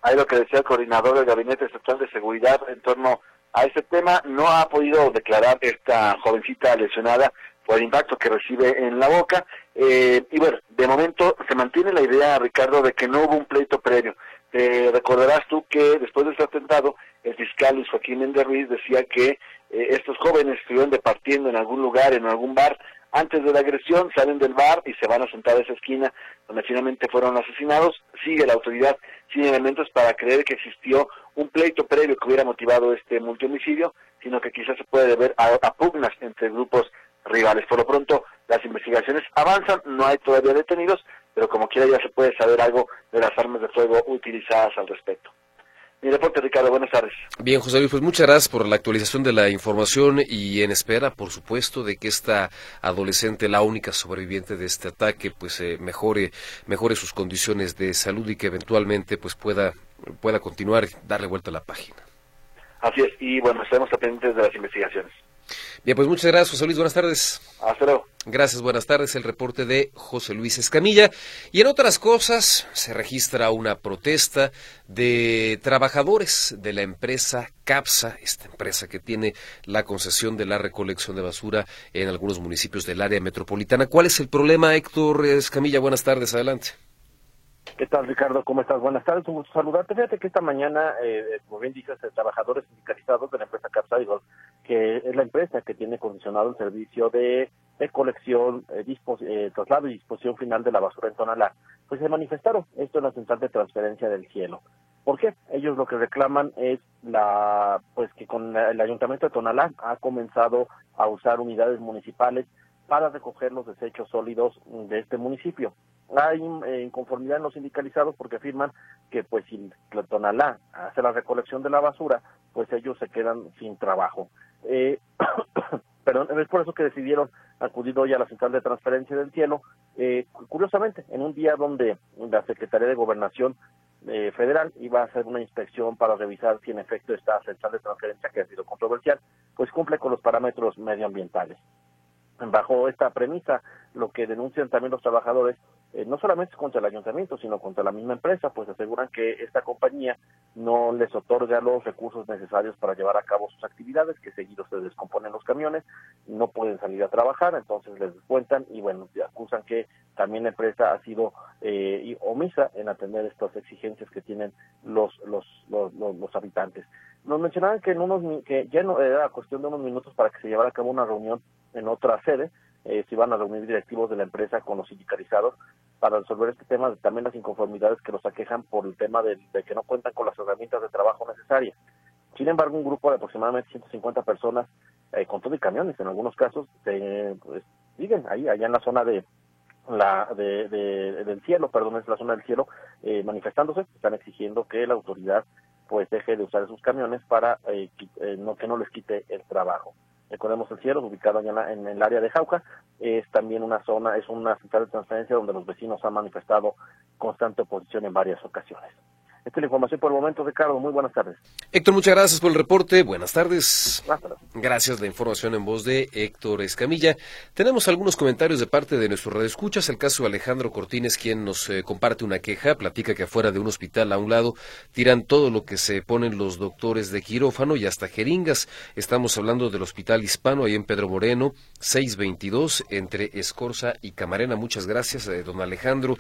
Ahí lo que decía el coordinador del Gabinete Estatal de Seguridad en torno a ese tema, no ha podido declarar esta jovencita lesionada por el impacto que recibe en la boca. Eh, y bueno, de momento se mantiene la idea, Ricardo, de que no hubo un pleito previo. Eh, recordarás tú que después de ese atentado, el fiscal Luis Joaquín Méndez Ruiz decía que eh, estos jóvenes estuvieron departiendo en algún lugar, en algún bar, antes de la agresión, salen del bar y se van a sentar a esa esquina donde finalmente fueron asesinados. Sigue la autoridad sin elementos para creer que existió un pleito previo que hubiera motivado este multihomicidio, sino que quizás se puede deber a pugnas entre grupos rivales. Por lo pronto, las investigaciones avanzan, no hay todavía detenidos, pero como quiera ya se puede saber algo de las armas de fuego utilizadas al respecto. Mi reporte, Ricardo, buenas tardes. Bien, José Luis, pues muchas gracias por la actualización de la información y en espera, por supuesto, de que esta adolescente, la única sobreviviente de este ataque, pues eh, mejore, mejore sus condiciones de salud y que eventualmente pues pueda, pueda continuar y darle vuelta a la página. Así es, y bueno, estaremos pendientes de las investigaciones. Bien, pues muchas gracias, José Luis. Buenas tardes. Hasta luego. Gracias, buenas tardes. El reporte de José Luis Escamilla. Y en otras cosas, se registra una protesta de trabajadores de la empresa CAPSA, esta empresa que tiene la concesión de la recolección de basura en algunos municipios del área metropolitana. ¿Cuál es el problema, Héctor Escamilla? Buenas tardes, adelante. ¿Qué tal, Ricardo? ¿Cómo estás? Buenas tardes, un gusto saludarte. Fíjate que esta mañana, eh, como bien dices, trabajadores sindicalizados de la empresa CAPSA, que es la empresa que tiene condicionado el servicio de, de colección, eh, eh, traslado y disposición final de la basura en Tonalá, pues se manifestaron esto en la central de transferencia del cielo. ¿Por qué? Ellos lo que reclaman es la, pues que con el ayuntamiento de Tonalá ha comenzado a usar unidades municipales para recoger los desechos sólidos de este municipio. Hay eh, inconformidad en los sindicalizados porque afirman que pues si Tonalá hace la recolección de la basura, pues ellos se quedan sin trabajo. Eh, perdón, es por eso que decidieron acudir hoy a la central de transferencia del cielo. Eh, curiosamente, en un día donde la Secretaría de Gobernación eh, Federal iba a hacer una inspección para revisar si en efecto esta central de transferencia, que ha sido controversial, pues cumple con los parámetros medioambientales bajo esta premisa, lo que denuncian también los trabajadores, eh, no solamente contra el ayuntamiento, sino contra la misma empresa, pues aseguran que esta compañía no les otorga los recursos necesarios para llevar a cabo sus actividades, que seguido se descomponen los camiones, no pueden salir a trabajar, entonces les descuentan y bueno, acusan que también la empresa ha sido eh, omisa en atender estas exigencias que tienen los, los, los, los, habitantes. Nos mencionaban que en unos que ya no era cuestión de unos minutos para que se llevara a cabo una reunión en otra sede, eh, se iban a reunir directivos de la empresa con los sindicalizados para resolver este tema, también las inconformidades que los aquejan por el tema de, que no cuentan con las herramientas de trabajo necesarias. Sin embargo, un grupo de aproximadamente 150 personas, eh, con todo y camiones en algunos casos, pues, siguen ahí, allá en la zona de la de, del cielo, perdón, es la zona del cielo, eh, manifestándose, están exigiendo que la autoridad pues deje de usar esos camiones para eh, no que no les quite el trabajo. Recordemos el cielo, ubicado allá en, el área de Jauca, es también una zona, es una central de transferencia donde los vecinos han manifestado constante oposición en varias ocasiones. Esta es la información por el momento, Ricardo. Muy buenas tardes. Héctor, muchas gracias por el reporte. Buenas tardes. Gracias. La información en voz de Héctor Escamilla. Tenemos algunos comentarios de parte de nuestro escuchas. El caso de Alejandro Cortines, quien nos eh, comparte una queja, platica que afuera de un hospital a un lado tiran todo lo que se ponen los doctores de quirófano y hasta jeringas. Estamos hablando del Hospital Hispano, ahí en Pedro Moreno, 622, entre Escorza y Camarena. Muchas gracias, eh, don Alejandro.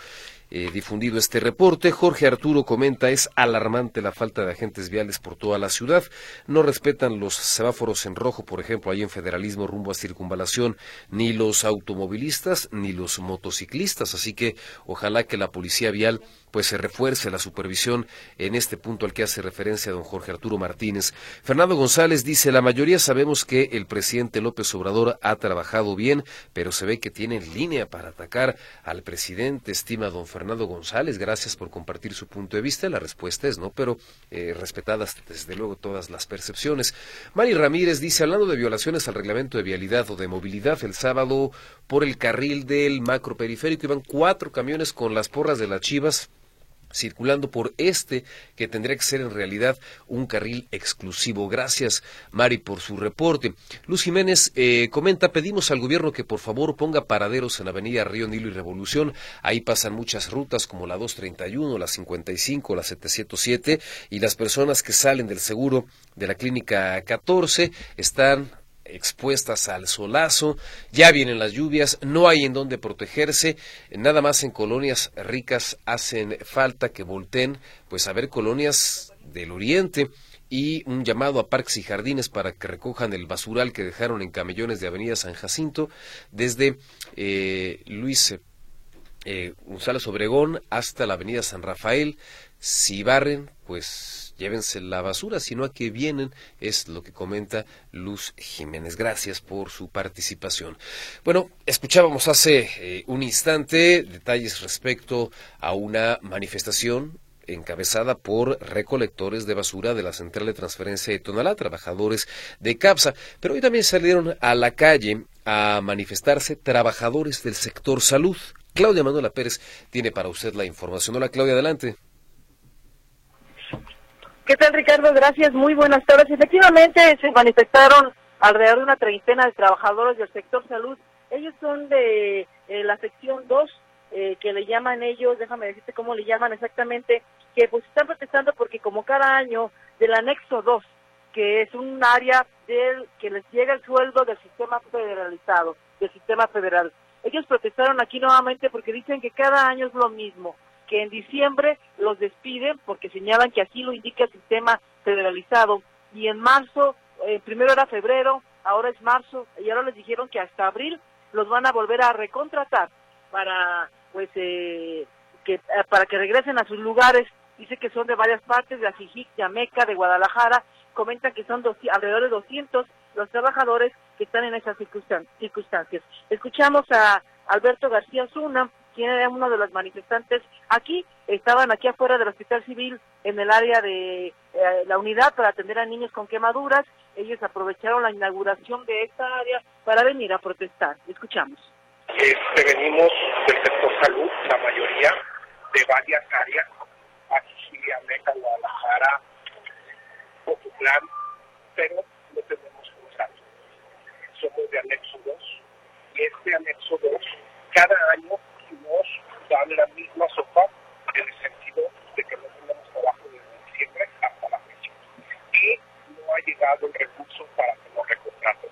Eh, difundido este reporte. Jorge Arturo comenta, es alarmante la falta de agentes viales por toda la ciudad. No respetan los semáforos en rojo, por ejemplo, ahí en Federalismo rumbo a Circunvalación, ni los automovilistas ni los motociclistas. Así que ojalá que la policía vial pues se refuerce la supervisión en este punto al que hace referencia don Jorge Arturo Martínez. Fernando González dice, la mayoría sabemos que el presidente López Obrador ha trabajado bien, pero se ve que tiene línea para atacar al presidente, estima don Fernando González. Gracias por compartir su punto de vista. La respuesta es no, pero eh, respetadas desde luego todas las percepciones. Mari Ramírez dice, hablando de violaciones al reglamento de vialidad o de movilidad, el sábado por el carril del macroperiférico iban cuatro camiones con las porras de las chivas circulando por este que tendría que ser en realidad un carril exclusivo. Gracias, Mari, por su reporte. Luz Jiménez eh, comenta, pedimos al gobierno que por favor ponga paraderos en Avenida Río Nilo y Revolución. Ahí pasan muchas rutas como la 231, la 55, la 707 y las personas que salen del seguro de la clínica 14 están expuestas al solazo, ya vienen las lluvias, no hay en dónde protegerse, nada más en colonias ricas hacen falta que volteen, pues a ver colonias del oriente y un llamado a parques y jardines para que recojan el basural que dejaron en camellones de Avenida San Jacinto desde eh, Luis eh, González Obregón hasta la Avenida San Rafael. Si barren, pues llévense la basura, sino a que vienen, es lo que comenta Luz Jiménez. Gracias por su participación. Bueno, escuchábamos hace eh, un instante detalles respecto a una manifestación encabezada por recolectores de basura de la Central de Transferencia de Tonalá, trabajadores de CAPSA, pero hoy también salieron a la calle a manifestarse trabajadores del sector salud. Claudia Manuela Pérez tiene para usted la información. Hola Claudia, adelante. ¿Qué tal, Ricardo? Gracias, muy buenas tardes. Efectivamente, se manifestaron alrededor de una treintena de trabajadores del sector salud. Ellos son de eh, la sección 2, eh, que le llaman ellos, déjame decirte cómo le llaman exactamente, que pues están protestando porque como cada año del anexo 2, que es un área del que les llega el sueldo del sistema federalizado, del sistema federal. Ellos protestaron aquí nuevamente porque dicen que cada año es lo mismo que en diciembre los despiden porque señalan que así lo indica el sistema federalizado. Y en marzo, eh, primero era febrero, ahora es marzo y ahora les dijeron que hasta abril los van a volver a recontratar para pues eh, que eh, para que regresen a sus lugares. Dice que son de varias partes de Ajijic, de Ameca, de Guadalajara. Comentan que son alrededor de 200 los trabajadores que están en esas circunstancias. Escuchamos a Alberto García Zuna, quien era uno de los manifestantes aquí, estaban aquí afuera del Hospital Civil en el área de eh, la unidad para atender a niños con quemaduras. Ellos aprovecharon la inauguración de esta área para venir a protestar. Escuchamos. Este, venimos del sector salud, la mayoría de varias áreas, aquí, Meca, Guadalajara, Ocutlán, pero no tenemos contrato. Somos de anexo 2 y este anexo 2 cada año nos dan la misma sopa en el sentido de que no tenemos trabajo desde diciembre hasta la fecha. Y no ha llegado el recurso para que nos recontratos.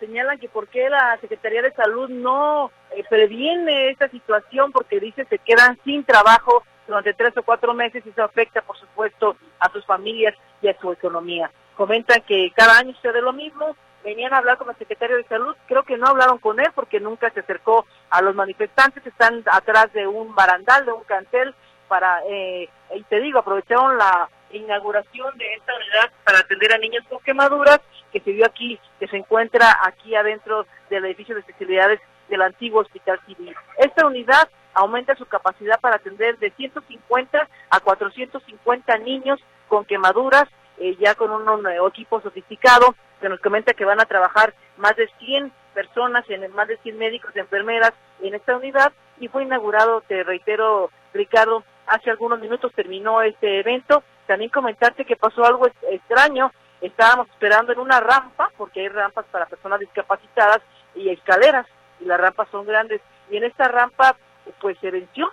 Señalan que por qué la Secretaría de Salud no eh, previene esta situación porque dice se quedan sin trabajo durante tres o cuatro meses y eso afecta, por supuesto, a sus familias y a su economía. Comentan que cada año sucede lo mismo, venían a hablar con el secretario de Salud, creo que no hablaron con él porque nunca se acercó a los manifestantes, están atrás de un barandal, de un cantel, para, eh, y te digo, aprovecharon la inauguración de esta unidad para atender a niños con quemaduras, que se vio aquí, que se encuentra aquí adentro del edificio de especialidades del antiguo Hospital Civil. Esta unidad aumenta su capacidad para atender de 150 a 450 niños con quemaduras, eh, ya con un, equipo sofisticado, que nos comenta que van a trabajar más de 100 personas, en más de 100 médicos enfermeras en esta unidad y fue inaugurado, te reitero, Ricardo, hace algunos minutos terminó este evento. También comentarte que pasó algo extraño, estábamos esperando en una rampa, porque hay rampas para personas discapacitadas y escaleras, y las rampas son grandes, y en esta rampa pues se venció,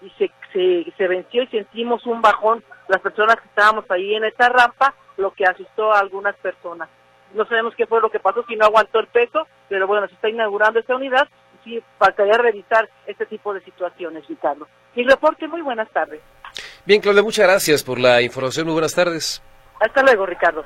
y se, se, se venció y sentimos un bajón las personas que estábamos ahí en esta rampa, lo que asustó a algunas personas. No sabemos qué fue lo que pasó, si no aguantó el peso, pero bueno, se está inaugurando esta unidad y sí faltaría revisar este tipo de situaciones, Ricardo. Mi reporte, muy buenas tardes. Bien, Claudia, muchas gracias por la información. Muy buenas tardes. Hasta luego, Ricardo.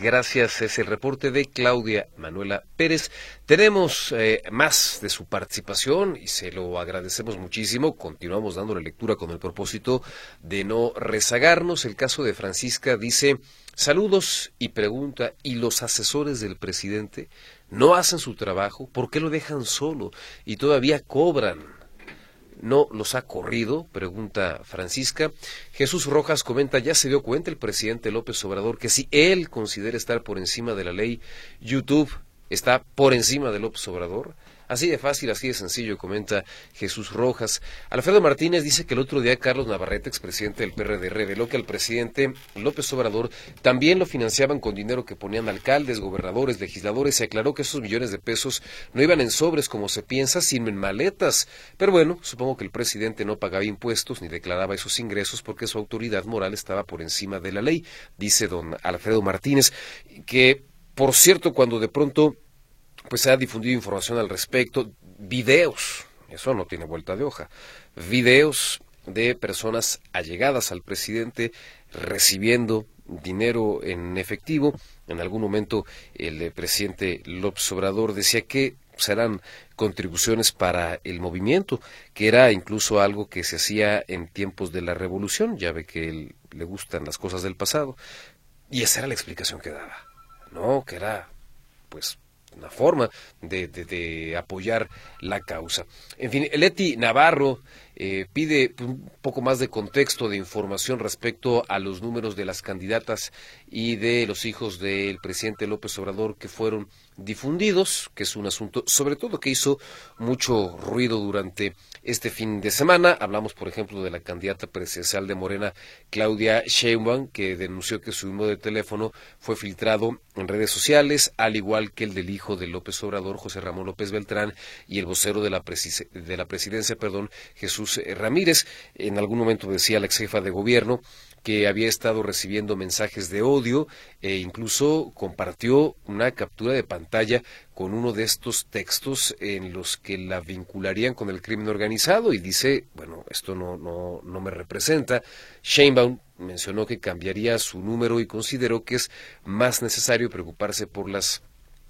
Gracias, es el reporte de Claudia Manuela Pérez. Tenemos eh, más de su participación y se lo agradecemos muchísimo. Continuamos dando la lectura con el propósito de no rezagarnos. El caso de Francisca dice, saludos y pregunta, ¿y los asesores del presidente no hacen su trabajo? ¿Por qué lo dejan solo y todavía cobran? No los ha corrido? Pregunta Francisca. Jesús Rojas comenta, ya se dio cuenta el presidente López Obrador que si él considera estar por encima de la ley, YouTube está por encima de López Obrador. Así de fácil, así de sencillo, comenta Jesús Rojas. Alfredo Martínez dice que el otro día Carlos Navarrete, expresidente del PRD, reveló que al presidente López Obrador también lo financiaban con dinero que ponían alcaldes, gobernadores, legisladores y aclaró que esos millones de pesos no iban en sobres como se piensa, sino en maletas. Pero bueno, supongo que el presidente no pagaba impuestos ni declaraba esos ingresos porque su autoridad moral estaba por encima de la ley, dice don Alfredo Martínez, que por cierto, cuando de pronto pues se ha difundido información al respecto, videos, eso no tiene vuelta de hoja, videos de personas allegadas al presidente recibiendo dinero en efectivo. En algún momento el presidente López Obrador decía que serán contribuciones para el movimiento, que era incluso algo que se hacía en tiempos de la revolución, ya ve que él, le gustan las cosas del pasado, y esa era la explicación que daba, no, que era pues una forma de, de, apoyar la causa. En fin, Leti Navarro eh, pide un poco más de contexto, de información respecto a los números de las candidatas y de los hijos del presidente López Obrador que fueron difundidos, que es un asunto sobre todo que hizo mucho ruido durante este fin de semana. Hablamos, por ejemplo, de la candidata presidencial de Morena, Claudia Sheinbaum, que denunció que su número de teléfono fue filtrado en redes sociales, al igual que el del hijo de López Obrador, José Ramón López Beltrán, y el vocero de la, de la presidencia, perdón, Jesús Ramírez. En algún momento decía la ex jefa de gobierno que había estado recibiendo mensajes de odio e incluso compartió una captura de pantalla con uno de estos textos en los que la vincularían con el crimen organizado y dice, bueno, esto no, no, no me representa. Sheinbaum mencionó que cambiaría su número y consideró que es más necesario preocuparse por las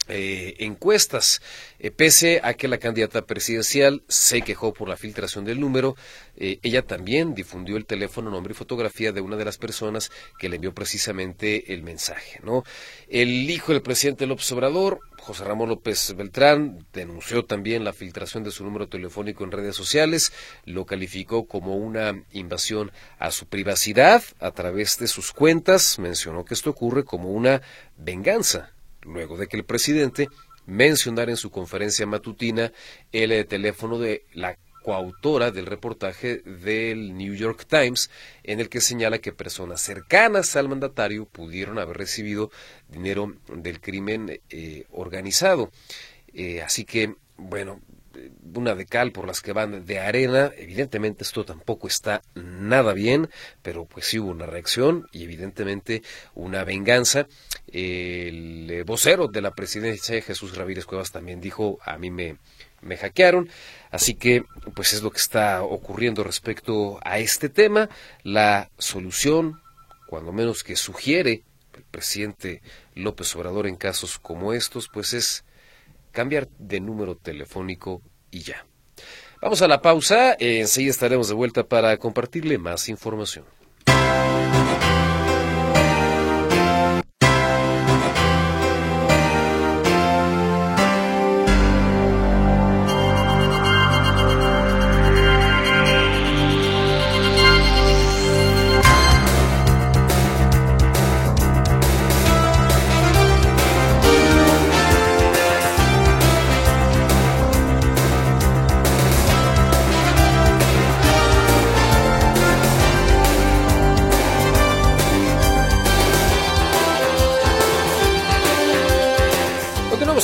eh, encuestas. Eh, pese a que la candidata presidencial se quejó por la filtración del número, eh, ella también difundió el teléfono, nombre y fotografía de una de las personas que le envió precisamente el mensaje. ¿no? El hijo del presidente López Obrador, José Ramón López Beltrán, denunció también la filtración de su número telefónico en redes sociales, lo calificó como una invasión a su privacidad a través de sus cuentas, mencionó que esto ocurre como una venganza luego de que el presidente mencionara en su conferencia matutina el teléfono de la coautora del reportaje del New York Times, en el que señala que personas cercanas al mandatario pudieron haber recibido dinero del crimen eh, organizado. Eh, así que, bueno, una de cal por las que van de arena. Evidentemente esto tampoco está nada bien, pero pues sí hubo una reacción y evidentemente una venganza. El eh, vocero de la presidencia, Jesús Ramírez Cuevas, también dijo, a mí me, me hackearon. Así que, pues es lo que está ocurriendo respecto a este tema. La solución, cuando menos que sugiere el presidente López Obrador en casos como estos, pues es cambiar de número telefónico y ya. Vamos a la pausa, enseguida estaremos de vuelta para compartirle más información.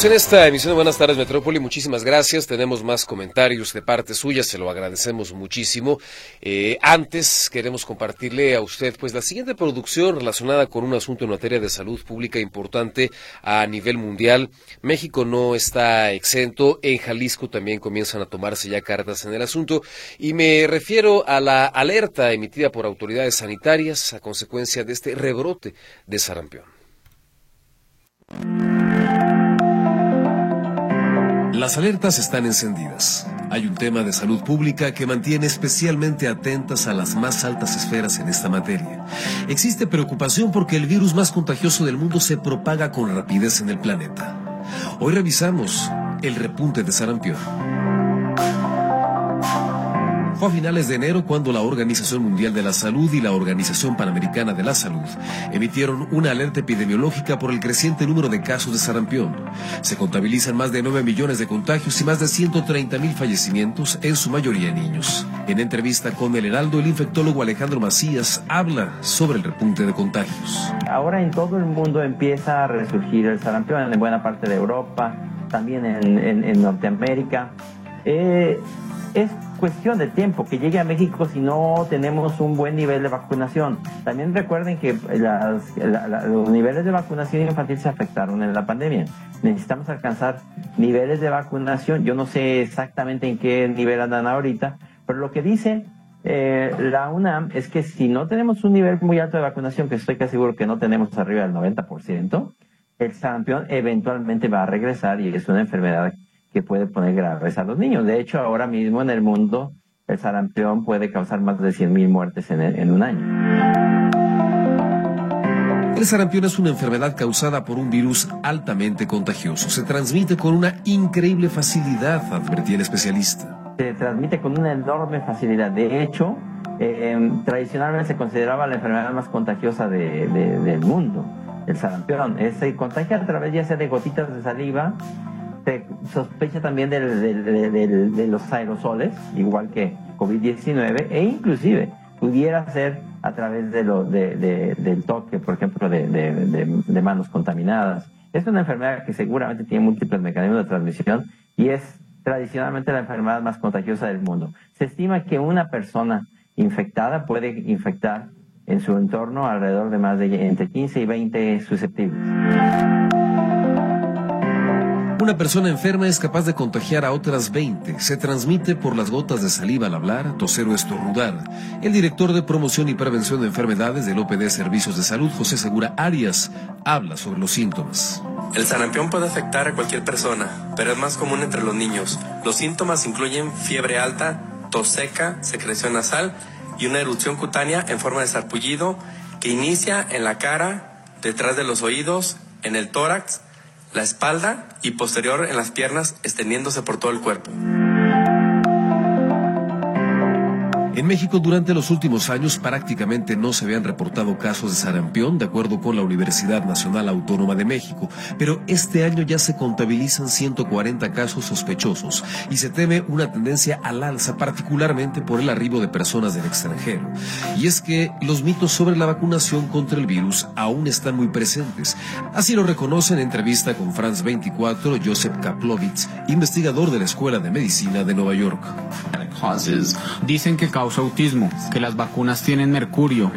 En esta emisión de Buenas tardes Metrópoli. Muchísimas gracias. Tenemos más comentarios de parte suya. Se lo agradecemos muchísimo. Eh, antes queremos compartirle a usted pues la siguiente producción relacionada con un asunto en materia de salud pública importante a nivel mundial. México no está exento. En Jalisco también comienzan a tomarse ya cartas en el asunto. Y me refiero a la alerta emitida por autoridades sanitarias a consecuencia de este rebrote de sarampión. Las alertas están encendidas. Hay un tema de salud pública que mantiene especialmente atentas a las más altas esferas en esta materia. Existe preocupación porque el virus más contagioso del mundo se propaga con rapidez en el planeta. Hoy revisamos el repunte de sarampión. Fue a finales de enero cuando la Organización Mundial de la Salud y la Organización Panamericana de la Salud emitieron una alerta epidemiológica por el creciente número de casos de sarampión. Se contabilizan más de 9 millones de contagios y más de 130 mil fallecimientos, en su mayoría niños. En entrevista con el Heraldo, el infectólogo Alejandro Macías habla sobre el repunte de contagios. Ahora en todo el mundo empieza a resurgir el sarampión, en buena parte de Europa, también en, Norteamérica. Eh, es cuestión de tiempo que llegue a México si no tenemos un buen nivel de vacunación. También recuerden que los niveles de vacunación infantil se afectaron en la pandemia. Necesitamos alcanzar niveles de vacunación. Yo no sé exactamente en qué nivel andan ahorita, pero lo que dice eh, la UNAM es que si no tenemos un nivel muy alto de vacunación, que estoy casi seguro que no tenemos arriba del 90%, el sarampión eventualmente va a regresar y es una enfermedad que puede poner graves a los niños. De hecho, ahora mismo en el mundo el sarampión puede causar más de 100.000 muertes en, en un año. El sarampión es una enfermedad causada por un virus altamente contagioso. Se transmite con una increíble facilidad, advertía el especialista. Se transmite con una enorme facilidad. De hecho, eh, em, tradicionalmente se consideraba la enfermedad más contagiosa del mundo, el sarampión. Se contagia a través ya sea de gotitas de saliva se sospecha también de los aerosoles, igual que COVID-19, e inclusive pudiera ser a través de lo, del toque, por ejemplo, de, manos contaminadas. Es una enfermedad que seguramente tiene múltiples mecanismos de transmisión y es tradicionalmente la enfermedad más contagiosa del mundo. Se estima que una persona infectada puede infectar en su entorno alrededor de más de entre 15 y 20 susceptibles. Una persona enferma es capaz de contagiar a otras 20. Se transmite por las gotas de saliva al hablar, toser o estornudar. El director de promoción y prevención de enfermedades del OPD Servicios de Salud, José Segura Arias, habla sobre los síntomas. El sarampión puede afectar a cualquier persona, pero es más común entre los niños. Los síntomas incluyen fiebre alta, tos seca, secreción nasal y una erupción cutánea en forma de sarpullido que inicia en la cara, detrás de los oídos, en el tórax, la espalda y posterior en las piernas extendiéndose por todo el cuerpo. En México durante los últimos años prácticamente no se habían reportado casos de sarampión, de acuerdo con la Universidad Nacional Autónoma de México, pero este año ya se contabilizan 140 casos sospechosos y se teme una tendencia al alza, particularmente por el arribo de personas del extranjero. Y es que los mitos sobre la vacunación contra el virus aún están muy presentes. Así lo reconoce en entrevista con France 24 Joseph Kaplowitz, investigador de la Escuela de Medicina de Nueva York. Dicen que causa autismo, que las vacunas tienen mercurio,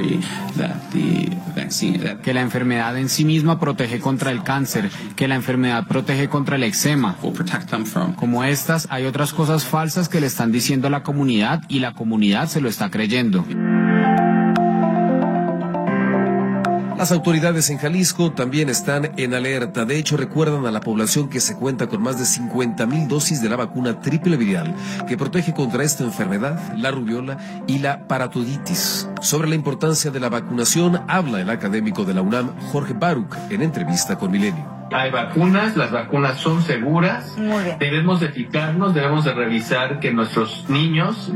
que la enfermedad en sí misma protege contra el cáncer, que la enfermedad protege contra el eczema. Como estas, hay otras cosas falsas que le están diciendo a la comunidad y la comunidad se lo está creyendo. Las autoridades en Jalisco también están en alerta. De hecho, recuerdan a la población que se cuenta con más de 50 mil dosis de la vacuna triple viral que protege contra esta enfermedad, la rubiola y la paratoditis. Sobre la importancia de la vacunación habla el académico de la UNAM, Jorge Baruch, en entrevista con Milenio hay vacunas, las vacunas son seguras, debemos de fijarnos, debemos de revisar que nuestros niños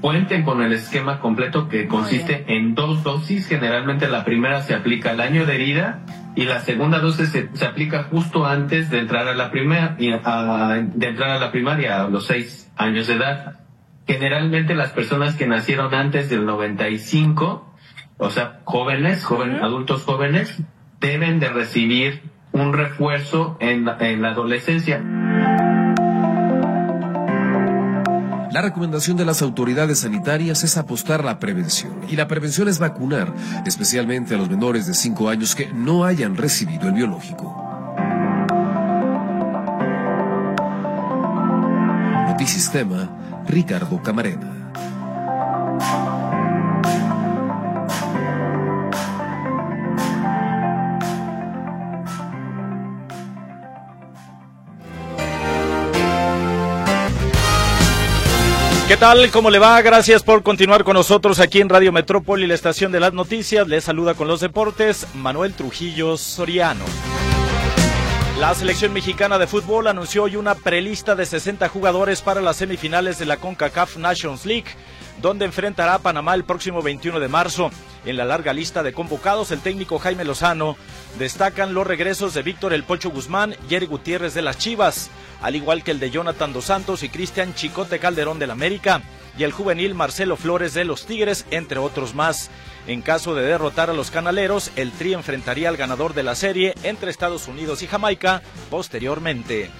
cuenten con el esquema completo que consiste en dos dosis, generalmente la primera se aplica al año de vida y la segunda dosis se, aplica justo antes de entrar a la primera, de entrar a la primaria a los seis años de edad. Generalmente las personas que nacieron antes del 95, o sea, jóvenes, jóvenes, adultos jóvenes, deben de recibir un refuerzo en la, en la adolescencia. La recomendación de las autoridades sanitarias es apostar a la prevención. Y la prevención es vacunar, especialmente a los menores de 5 años que no hayan recibido el biológico. Notisistema, Ricardo Camarena. ¿Qué tal? ¿Cómo le va? Gracias por continuar con nosotros aquí en Radio Metrópoli, la estación de las noticias. Les saluda con los deportes Manuel Trujillo Soriano. La selección mexicana de fútbol anunció hoy una prelista de 60 jugadores para las semifinales de la CONCACAF Nations League, donde enfrentará a Panamá el próximo 21 de marzo. En la larga lista de convocados, el técnico Jaime Lozano destacan los regresos de Víctor El Pocho Guzmán, Jerry Gutiérrez de las Chivas, al igual que el de Jonathan Dos Santos y Cristian Chicote Calderón del América, y el juvenil Marcelo Flores de los Tigres, entre otros más. En caso de derrotar a los canaleros, el Tri enfrentaría al ganador de la serie entre Estados Unidos y Jamaica posteriormente.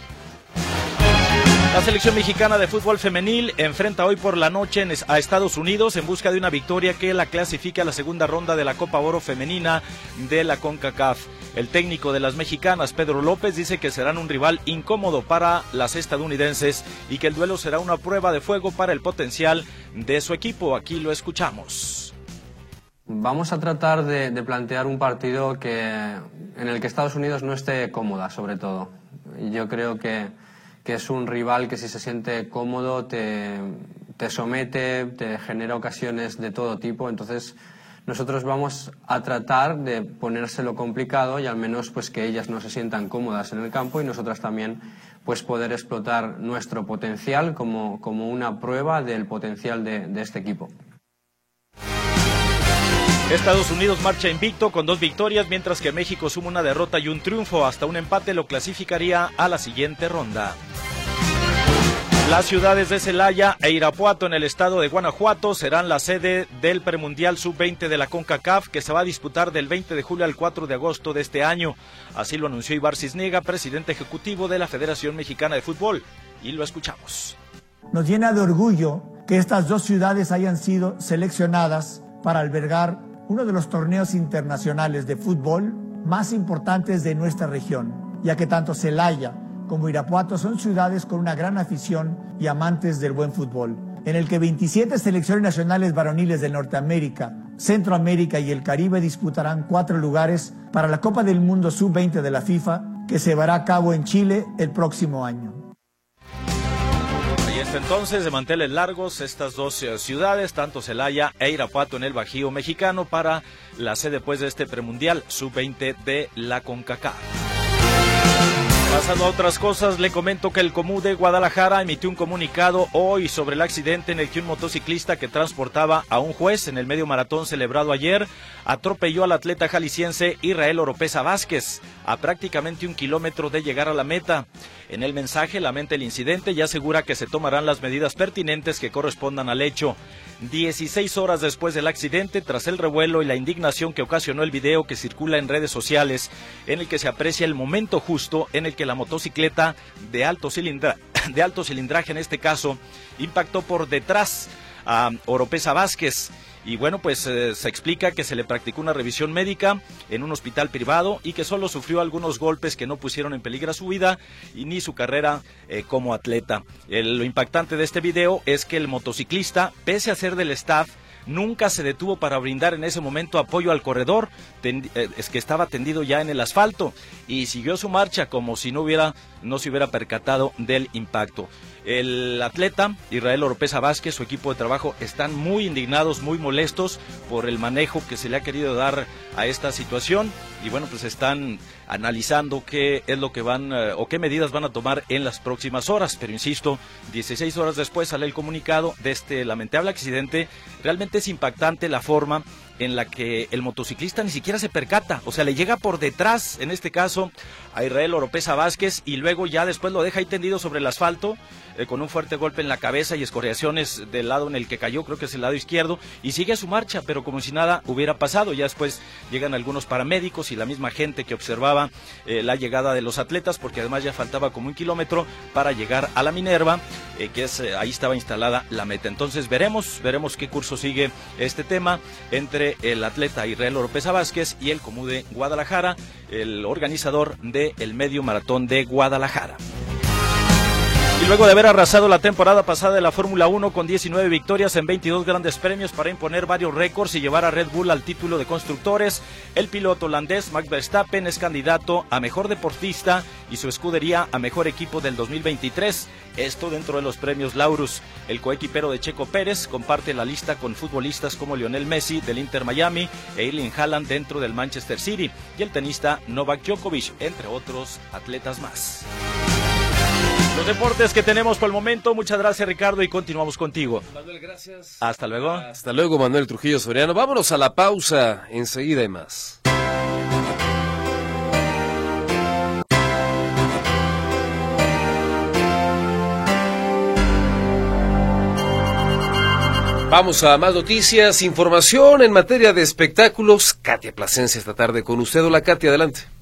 La selección mexicana de fútbol femenil enfrenta hoy por la noche a Estados Unidos en busca de una victoria que la clasifique a la segunda ronda de la Copa Oro Femenina de la CONCACAF. El técnico de las mexicanas, Pedro López, dice que serán un rival incómodo para las estadounidenses y que el duelo será una prueba de fuego para el potencial de su equipo. Aquí lo escuchamos. Vamos a tratar de, de plantear un partido que, en el que Estados Unidos no esté cómoda, sobre todo. Yo creo que que es un rival que si se siente cómodo te, te somete, te genera ocasiones de todo tipo. Entonces, nosotros vamos a tratar de ponérselo complicado y al menos pues que ellas no se sientan cómodas en el campo y nosotras también pues poder explotar nuestro potencial como, como una prueba del potencial de, de este equipo. Estados Unidos marcha invicto con dos victorias, mientras que México suma una derrota y un triunfo. Hasta un empate lo clasificaría a la siguiente ronda. Las ciudades de Celaya e Irapuato en el estado de Guanajuato serán la sede del premundial sub-20 de la CONCACAF que se va a disputar del 20 de julio al 4 de agosto de este año. Así lo anunció Ibar Cisniega, presidente ejecutivo de la Federación Mexicana de Fútbol. Y lo escuchamos. Nos llena de orgullo que estas dos ciudades hayan sido seleccionadas para albergar uno de los torneos internacionales de fútbol más importantes de nuestra región, ya que tanto Celaya como Irapuato son ciudades con una gran afición y amantes del buen fútbol, en el que 27 selecciones nacionales varoniles de Norteamérica, Centroamérica y el Caribe disputarán cuatro lugares para la Copa del Mundo Sub-20 de la FIFA, que se llevará a cabo en Chile el próximo año. Hasta entonces, de manteles largos, estas dos eh, ciudades, tanto Celaya e Irapuato en el Bajío mexicano, para la sede pues, de este premundial sub-20 de la CONCACAF. Pasando a otras cosas, le comento que el Comú de Guadalajara emitió un comunicado hoy sobre el accidente en el que un motociclista que transportaba a un juez en el medio maratón celebrado ayer atropelló al atleta jalisciense Israel Oropesa Vázquez a prácticamente un kilómetro de llegar a la meta. En el mensaje lamenta el incidente y asegura que se tomarán las medidas pertinentes que correspondan al hecho. 16 horas después del accidente, tras el revuelo y la indignación que ocasionó el video que circula en redes sociales, en el que se aprecia el momento justo en el que la motocicleta de alto, cilindra, de alto cilindraje, en este caso, impactó por detrás a Oropesa Vázquez. Y bueno, pues eh, se explica que se le practicó una revisión médica en un hospital privado y que solo sufrió algunos golpes que no pusieron en peligro su vida y ni su carrera eh, como atleta. lo impactante de este video es que el motociclista, pese a ser del staff, nunca se detuvo para brindar en ese momento apoyo al corredor, eh, es que estaba tendido ya en el asfalto y siguió su marcha como si no hubiera no se hubiera percatado del impacto. El atleta Israel Oropesa Vázquez, su equipo de trabajo, están muy indignados, muy molestos por el manejo que se le ha querido dar a esta situación y bueno, pues están analizando qué es lo que van eh, o qué medidas van a tomar en las próximas horas. Pero insisto, 16 horas después sale el comunicado de este lamentable accidente. Realmente es impactante la forma en la que el motociclista ni siquiera se percata, o sea, le llega por detrás, en este caso, a Israel Oropesa Vázquez y luego ya después lo deja ahí tendido sobre el asfalto eh, con un fuerte golpe en la cabeza y escoriaciones del lado en el que cayó, creo que es el lado izquierdo, y sigue su marcha, pero como si nada hubiera pasado. Ya después llegan algunos paramédicos y la misma gente que observaba eh, la llegada de los atletas, porque además ya faltaba como un kilómetro para llegar a la Minerva, eh, que es ahí estaba instalada la meta. Entonces veremos, veremos qué curso sigue este tema entre el atleta Israel Oropesa Vázquez y el Comú de Guadalajara, el organizador el medio maratón de Guadalajara. Y luego de haber arrasado la temporada pasada de la Fórmula 1 con 19 victorias en 22 grandes premios para imponer varios récords y llevar a Red Bull al título de constructores, el piloto holandés Max Verstappen es candidato a mejor deportista y su escudería a mejor equipo del 2023. Esto dentro de los premios Laurus. El coequipero de Checo Pérez comparte la lista con futbolistas como Lionel Messi del Inter Miami e Erling Haaland dentro del Manchester City y el tenista Novak Djokovic, entre otros atletas más. Los deportes que tenemos por el momento. Muchas gracias, Ricardo, y continuamos contigo. Manuel, gracias. Hasta luego. Hasta luego, Manuel Trujillo Soriano. Vámonos a la pausa. Enseguida y más. Vamos a más noticias, información en materia de espectáculos. Katia Plasencia esta tarde con usted. Hola, Katia, adelante.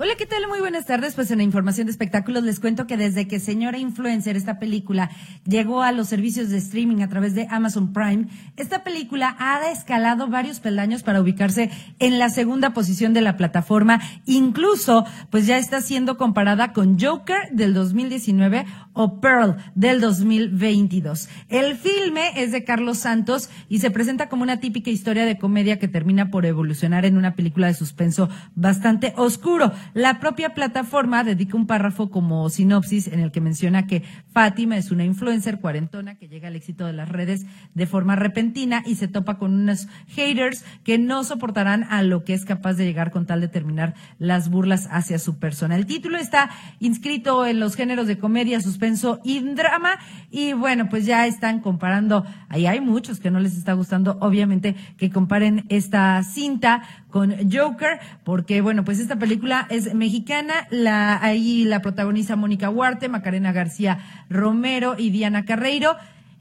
Hola, ¿qué tal? Muy buenas tardes. Pues en la información de espectáculos les cuento que desde que Señora Influencer, esta película, llegó a los servicios de streaming a través de Amazon Prime, esta película ha escalado varios peldaños para ubicarse en la segunda posición de la plataforma. Incluso, pues ya está siendo comparada con Joker del 2019 o Pearl del 2022. El filme es de Carlos Santos y se presenta como una típica historia de comedia que termina por evolucionar en una película de suspenso bastante oscuro. La propia plataforma dedica un párrafo como sinopsis en el que menciona que Fátima es una influencer cuarentona que llega al éxito de las redes de forma repentina y se topa con unos haters que no soportarán a lo que es capaz de llegar con tal de terminar las burlas hacia su persona. El título está inscrito en los géneros de comedia, suspenso y drama y bueno, pues ya están comparando, ahí hay muchos que no les está gustando, obviamente que comparen esta cinta con Joker, porque bueno, pues esta película es mexicana, la, ahí la protagoniza Mónica Huarte, Macarena García Romero y Diana Carreiro.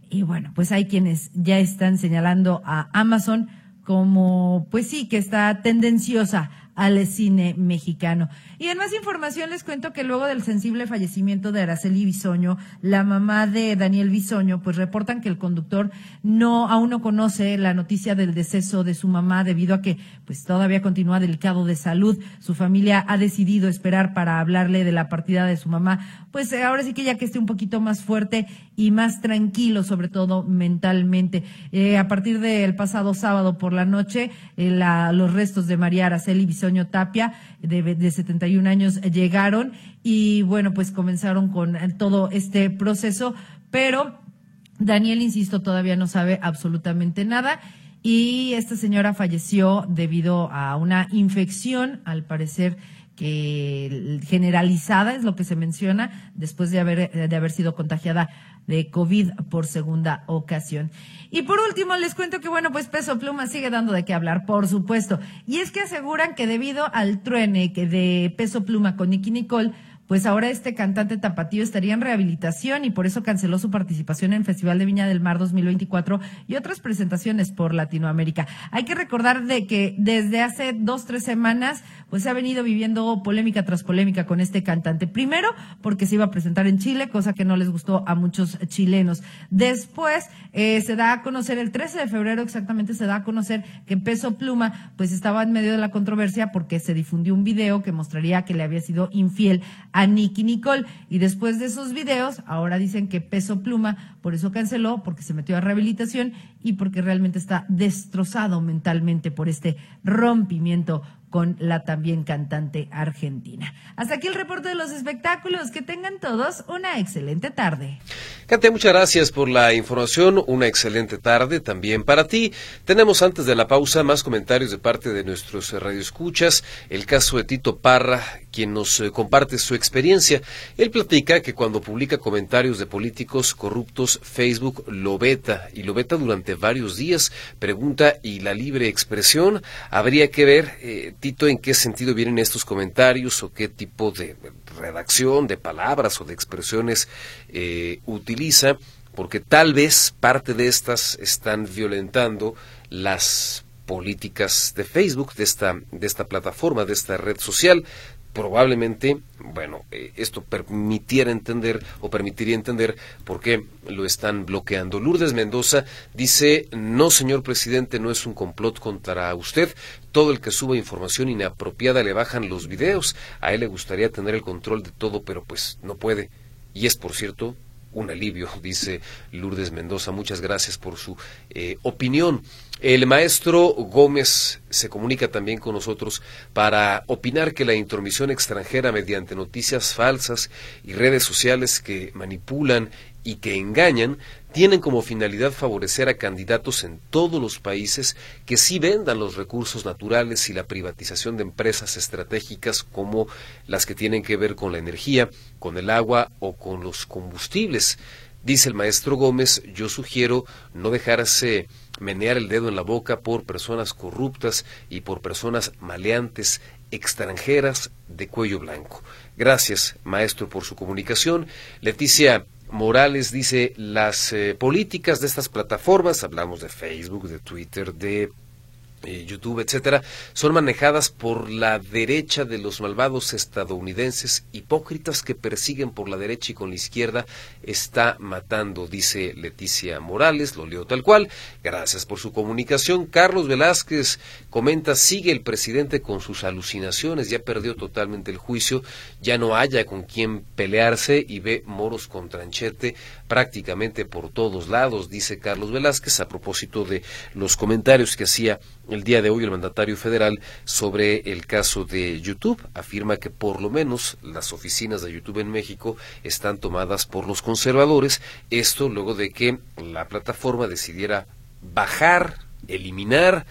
Y bueno, pues hay quienes ya están señalando a Amazon como, pues sí, que está tendenciosa al cine mexicano. Y en más información les cuento que luego del sensible fallecimiento de Araceli Bisoño, la mamá de Daniel Bisoño, pues reportan que el conductor no aún no conoce la noticia del deceso de su mamá debido a que pues todavía continúa delicado de salud. Su familia ha decidido esperar para hablarle de la partida de su mamá, pues ahora sí que ya que esté un poquito más fuerte y más tranquilo, sobre todo mentalmente. Eh, a partir del pasado sábado por la noche, eh, la, los restos de María Araceli Bisoño Tapia, de, de 71 años, llegaron y bueno, pues comenzaron con todo este proceso, pero Daniel, insisto, todavía no sabe absolutamente nada. Y esta señora falleció debido a una infección, al parecer que generalizada es lo que se menciona después de haber de haber sido contagiada de COVID por segunda ocasión. Y por último, les cuento que, bueno, pues Peso Pluma sigue dando de qué hablar, por supuesto. Y es que aseguran que debido al truene de Peso Pluma con Nicky Nicole, pues ahora este cantante tapatío estaría en rehabilitación y por eso canceló su participación en Festival de Viña del Mar 2024 y otras presentaciones por Latinoamérica. Hay que recordar de que desde hace dos, tres semanas, pues ha venido viviendo polémica tras polémica con este cantante. Primero, porque se iba a presentar en Chile, cosa que no les gustó a muchos chilenos. Después, eh, se da a conocer, el 13 de febrero exactamente, se da a conocer que Peso Pluma, pues estaba en medio de la controversia porque se difundió un video que mostraría que le había sido infiel a Nicky Nicole. Y después de esos videos, ahora dicen que Peso Pluma por eso canceló, porque se metió a rehabilitación y porque realmente está destrozado mentalmente por este rompimiento con la también cantante argentina. Hasta aquí el reporte de los espectáculos. Que tengan todos una excelente tarde. Katia, muchas gracias por la información. Una excelente tarde también para ti. Tenemos antes de la pausa más comentarios de parte de nuestros radioescuchas. El caso de Tito Parra, quien nos eh, comparte su experiencia. Él platica que cuando publica comentarios de políticos corruptos, Facebook lo veta y lo veta durante varios días. Pregunta, ¿y la libre expresión? Habría que ver, eh, Tito, en qué sentido vienen estos comentarios o qué tipo de redacción, de palabras o de expresiones eh, utiliza, porque tal vez parte de estas están violentando las políticas de Facebook, de esta, de esta plataforma, de esta red social. Probablemente, bueno, eh, esto permitiera entender o permitiría entender por qué lo están bloqueando. Lourdes Mendoza dice, no, señor presidente, no es un complot contra usted. Todo el que suba información inapropiada le bajan los videos. A él le gustaría tener el control de todo, pero pues no puede. Y es, por cierto, un alivio, dice Lourdes Mendoza. Muchas gracias por su eh, opinión. El maestro Gómez se comunica también con nosotros para opinar que la intromisión extranjera mediante noticias falsas y redes sociales que manipulan y que engañan tienen como finalidad favorecer a candidatos en todos los países que sí vendan los recursos naturales y la privatización de empresas estratégicas como las que tienen que ver con la energía, con el agua o con los combustibles. Dice el maestro Gómez, yo sugiero no dejarse menear el dedo en la boca por personas corruptas y por personas maleantes extranjeras de cuello blanco. Gracias, maestro, por su comunicación. Leticia Morales dice, las eh, políticas de estas plataformas, hablamos de Facebook, de Twitter, de eh, YouTube, etcétera, son manejadas por la derecha de los malvados estadounidenses hipócritas que persiguen por la derecha y con la izquierda está matando, dice Leticia Morales, lo leo tal cual. Gracias por su comunicación. Carlos Velázquez comenta, sigue el presidente con sus alucinaciones, ya perdió totalmente el juicio, ya no haya con quien pelearse y ve moros con tranchete prácticamente por todos lados, dice Carlos Velázquez, a propósito de los comentarios que hacía el día de hoy el mandatario federal sobre el caso de YouTube. Afirma que por lo menos las oficinas de YouTube en México están tomadas por los conservadores. Esto luego de que la plataforma decidiera bajar, eliminar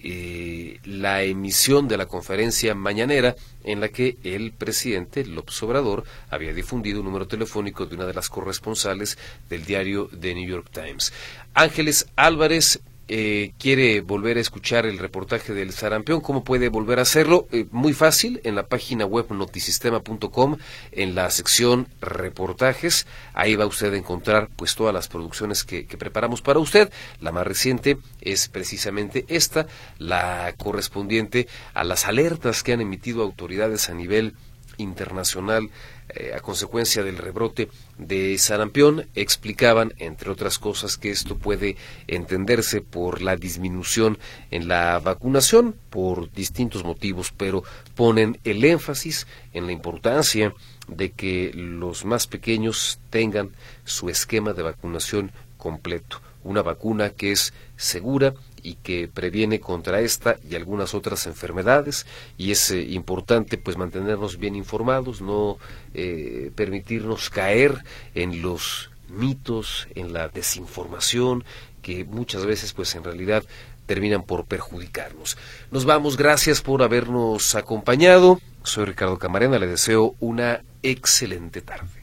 eh, la emisión de la conferencia mañanera en la que el presidente López Obrador había difundido un número telefónico de una de las corresponsales del diario The New York Times. Ángeles Álvarez eh, quiere volver a escuchar el reportaje del sarampión, ¿cómo puede volver a hacerlo? Eh, muy fácil, en la página web notisistema.com, en la sección reportajes, ahí va usted a encontrar pues todas las producciones que, preparamos para usted. La más reciente es precisamente esta, la correspondiente a las alertas que han emitido autoridades a nivel internacional eh, a consecuencia del rebrote de sarampión, explicaban, entre otras cosas, que esto puede entenderse por la disminución en la vacunación por distintos motivos, pero ponen el énfasis en la importancia de que los más pequeños tengan su esquema de vacunación completo, una vacuna que es segura, y que previene contra esta y algunas otras enfermedades y es eh, importante pues mantenernos bien informados, no eh, permitirnos caer en los mitos, en la desinformación que muchas veces pues en realidad terminan por perjudicarnos. Nos vamos, gracias por habernos acompañado. Soy Ricardo Camarena, le deseo una excelente tarde.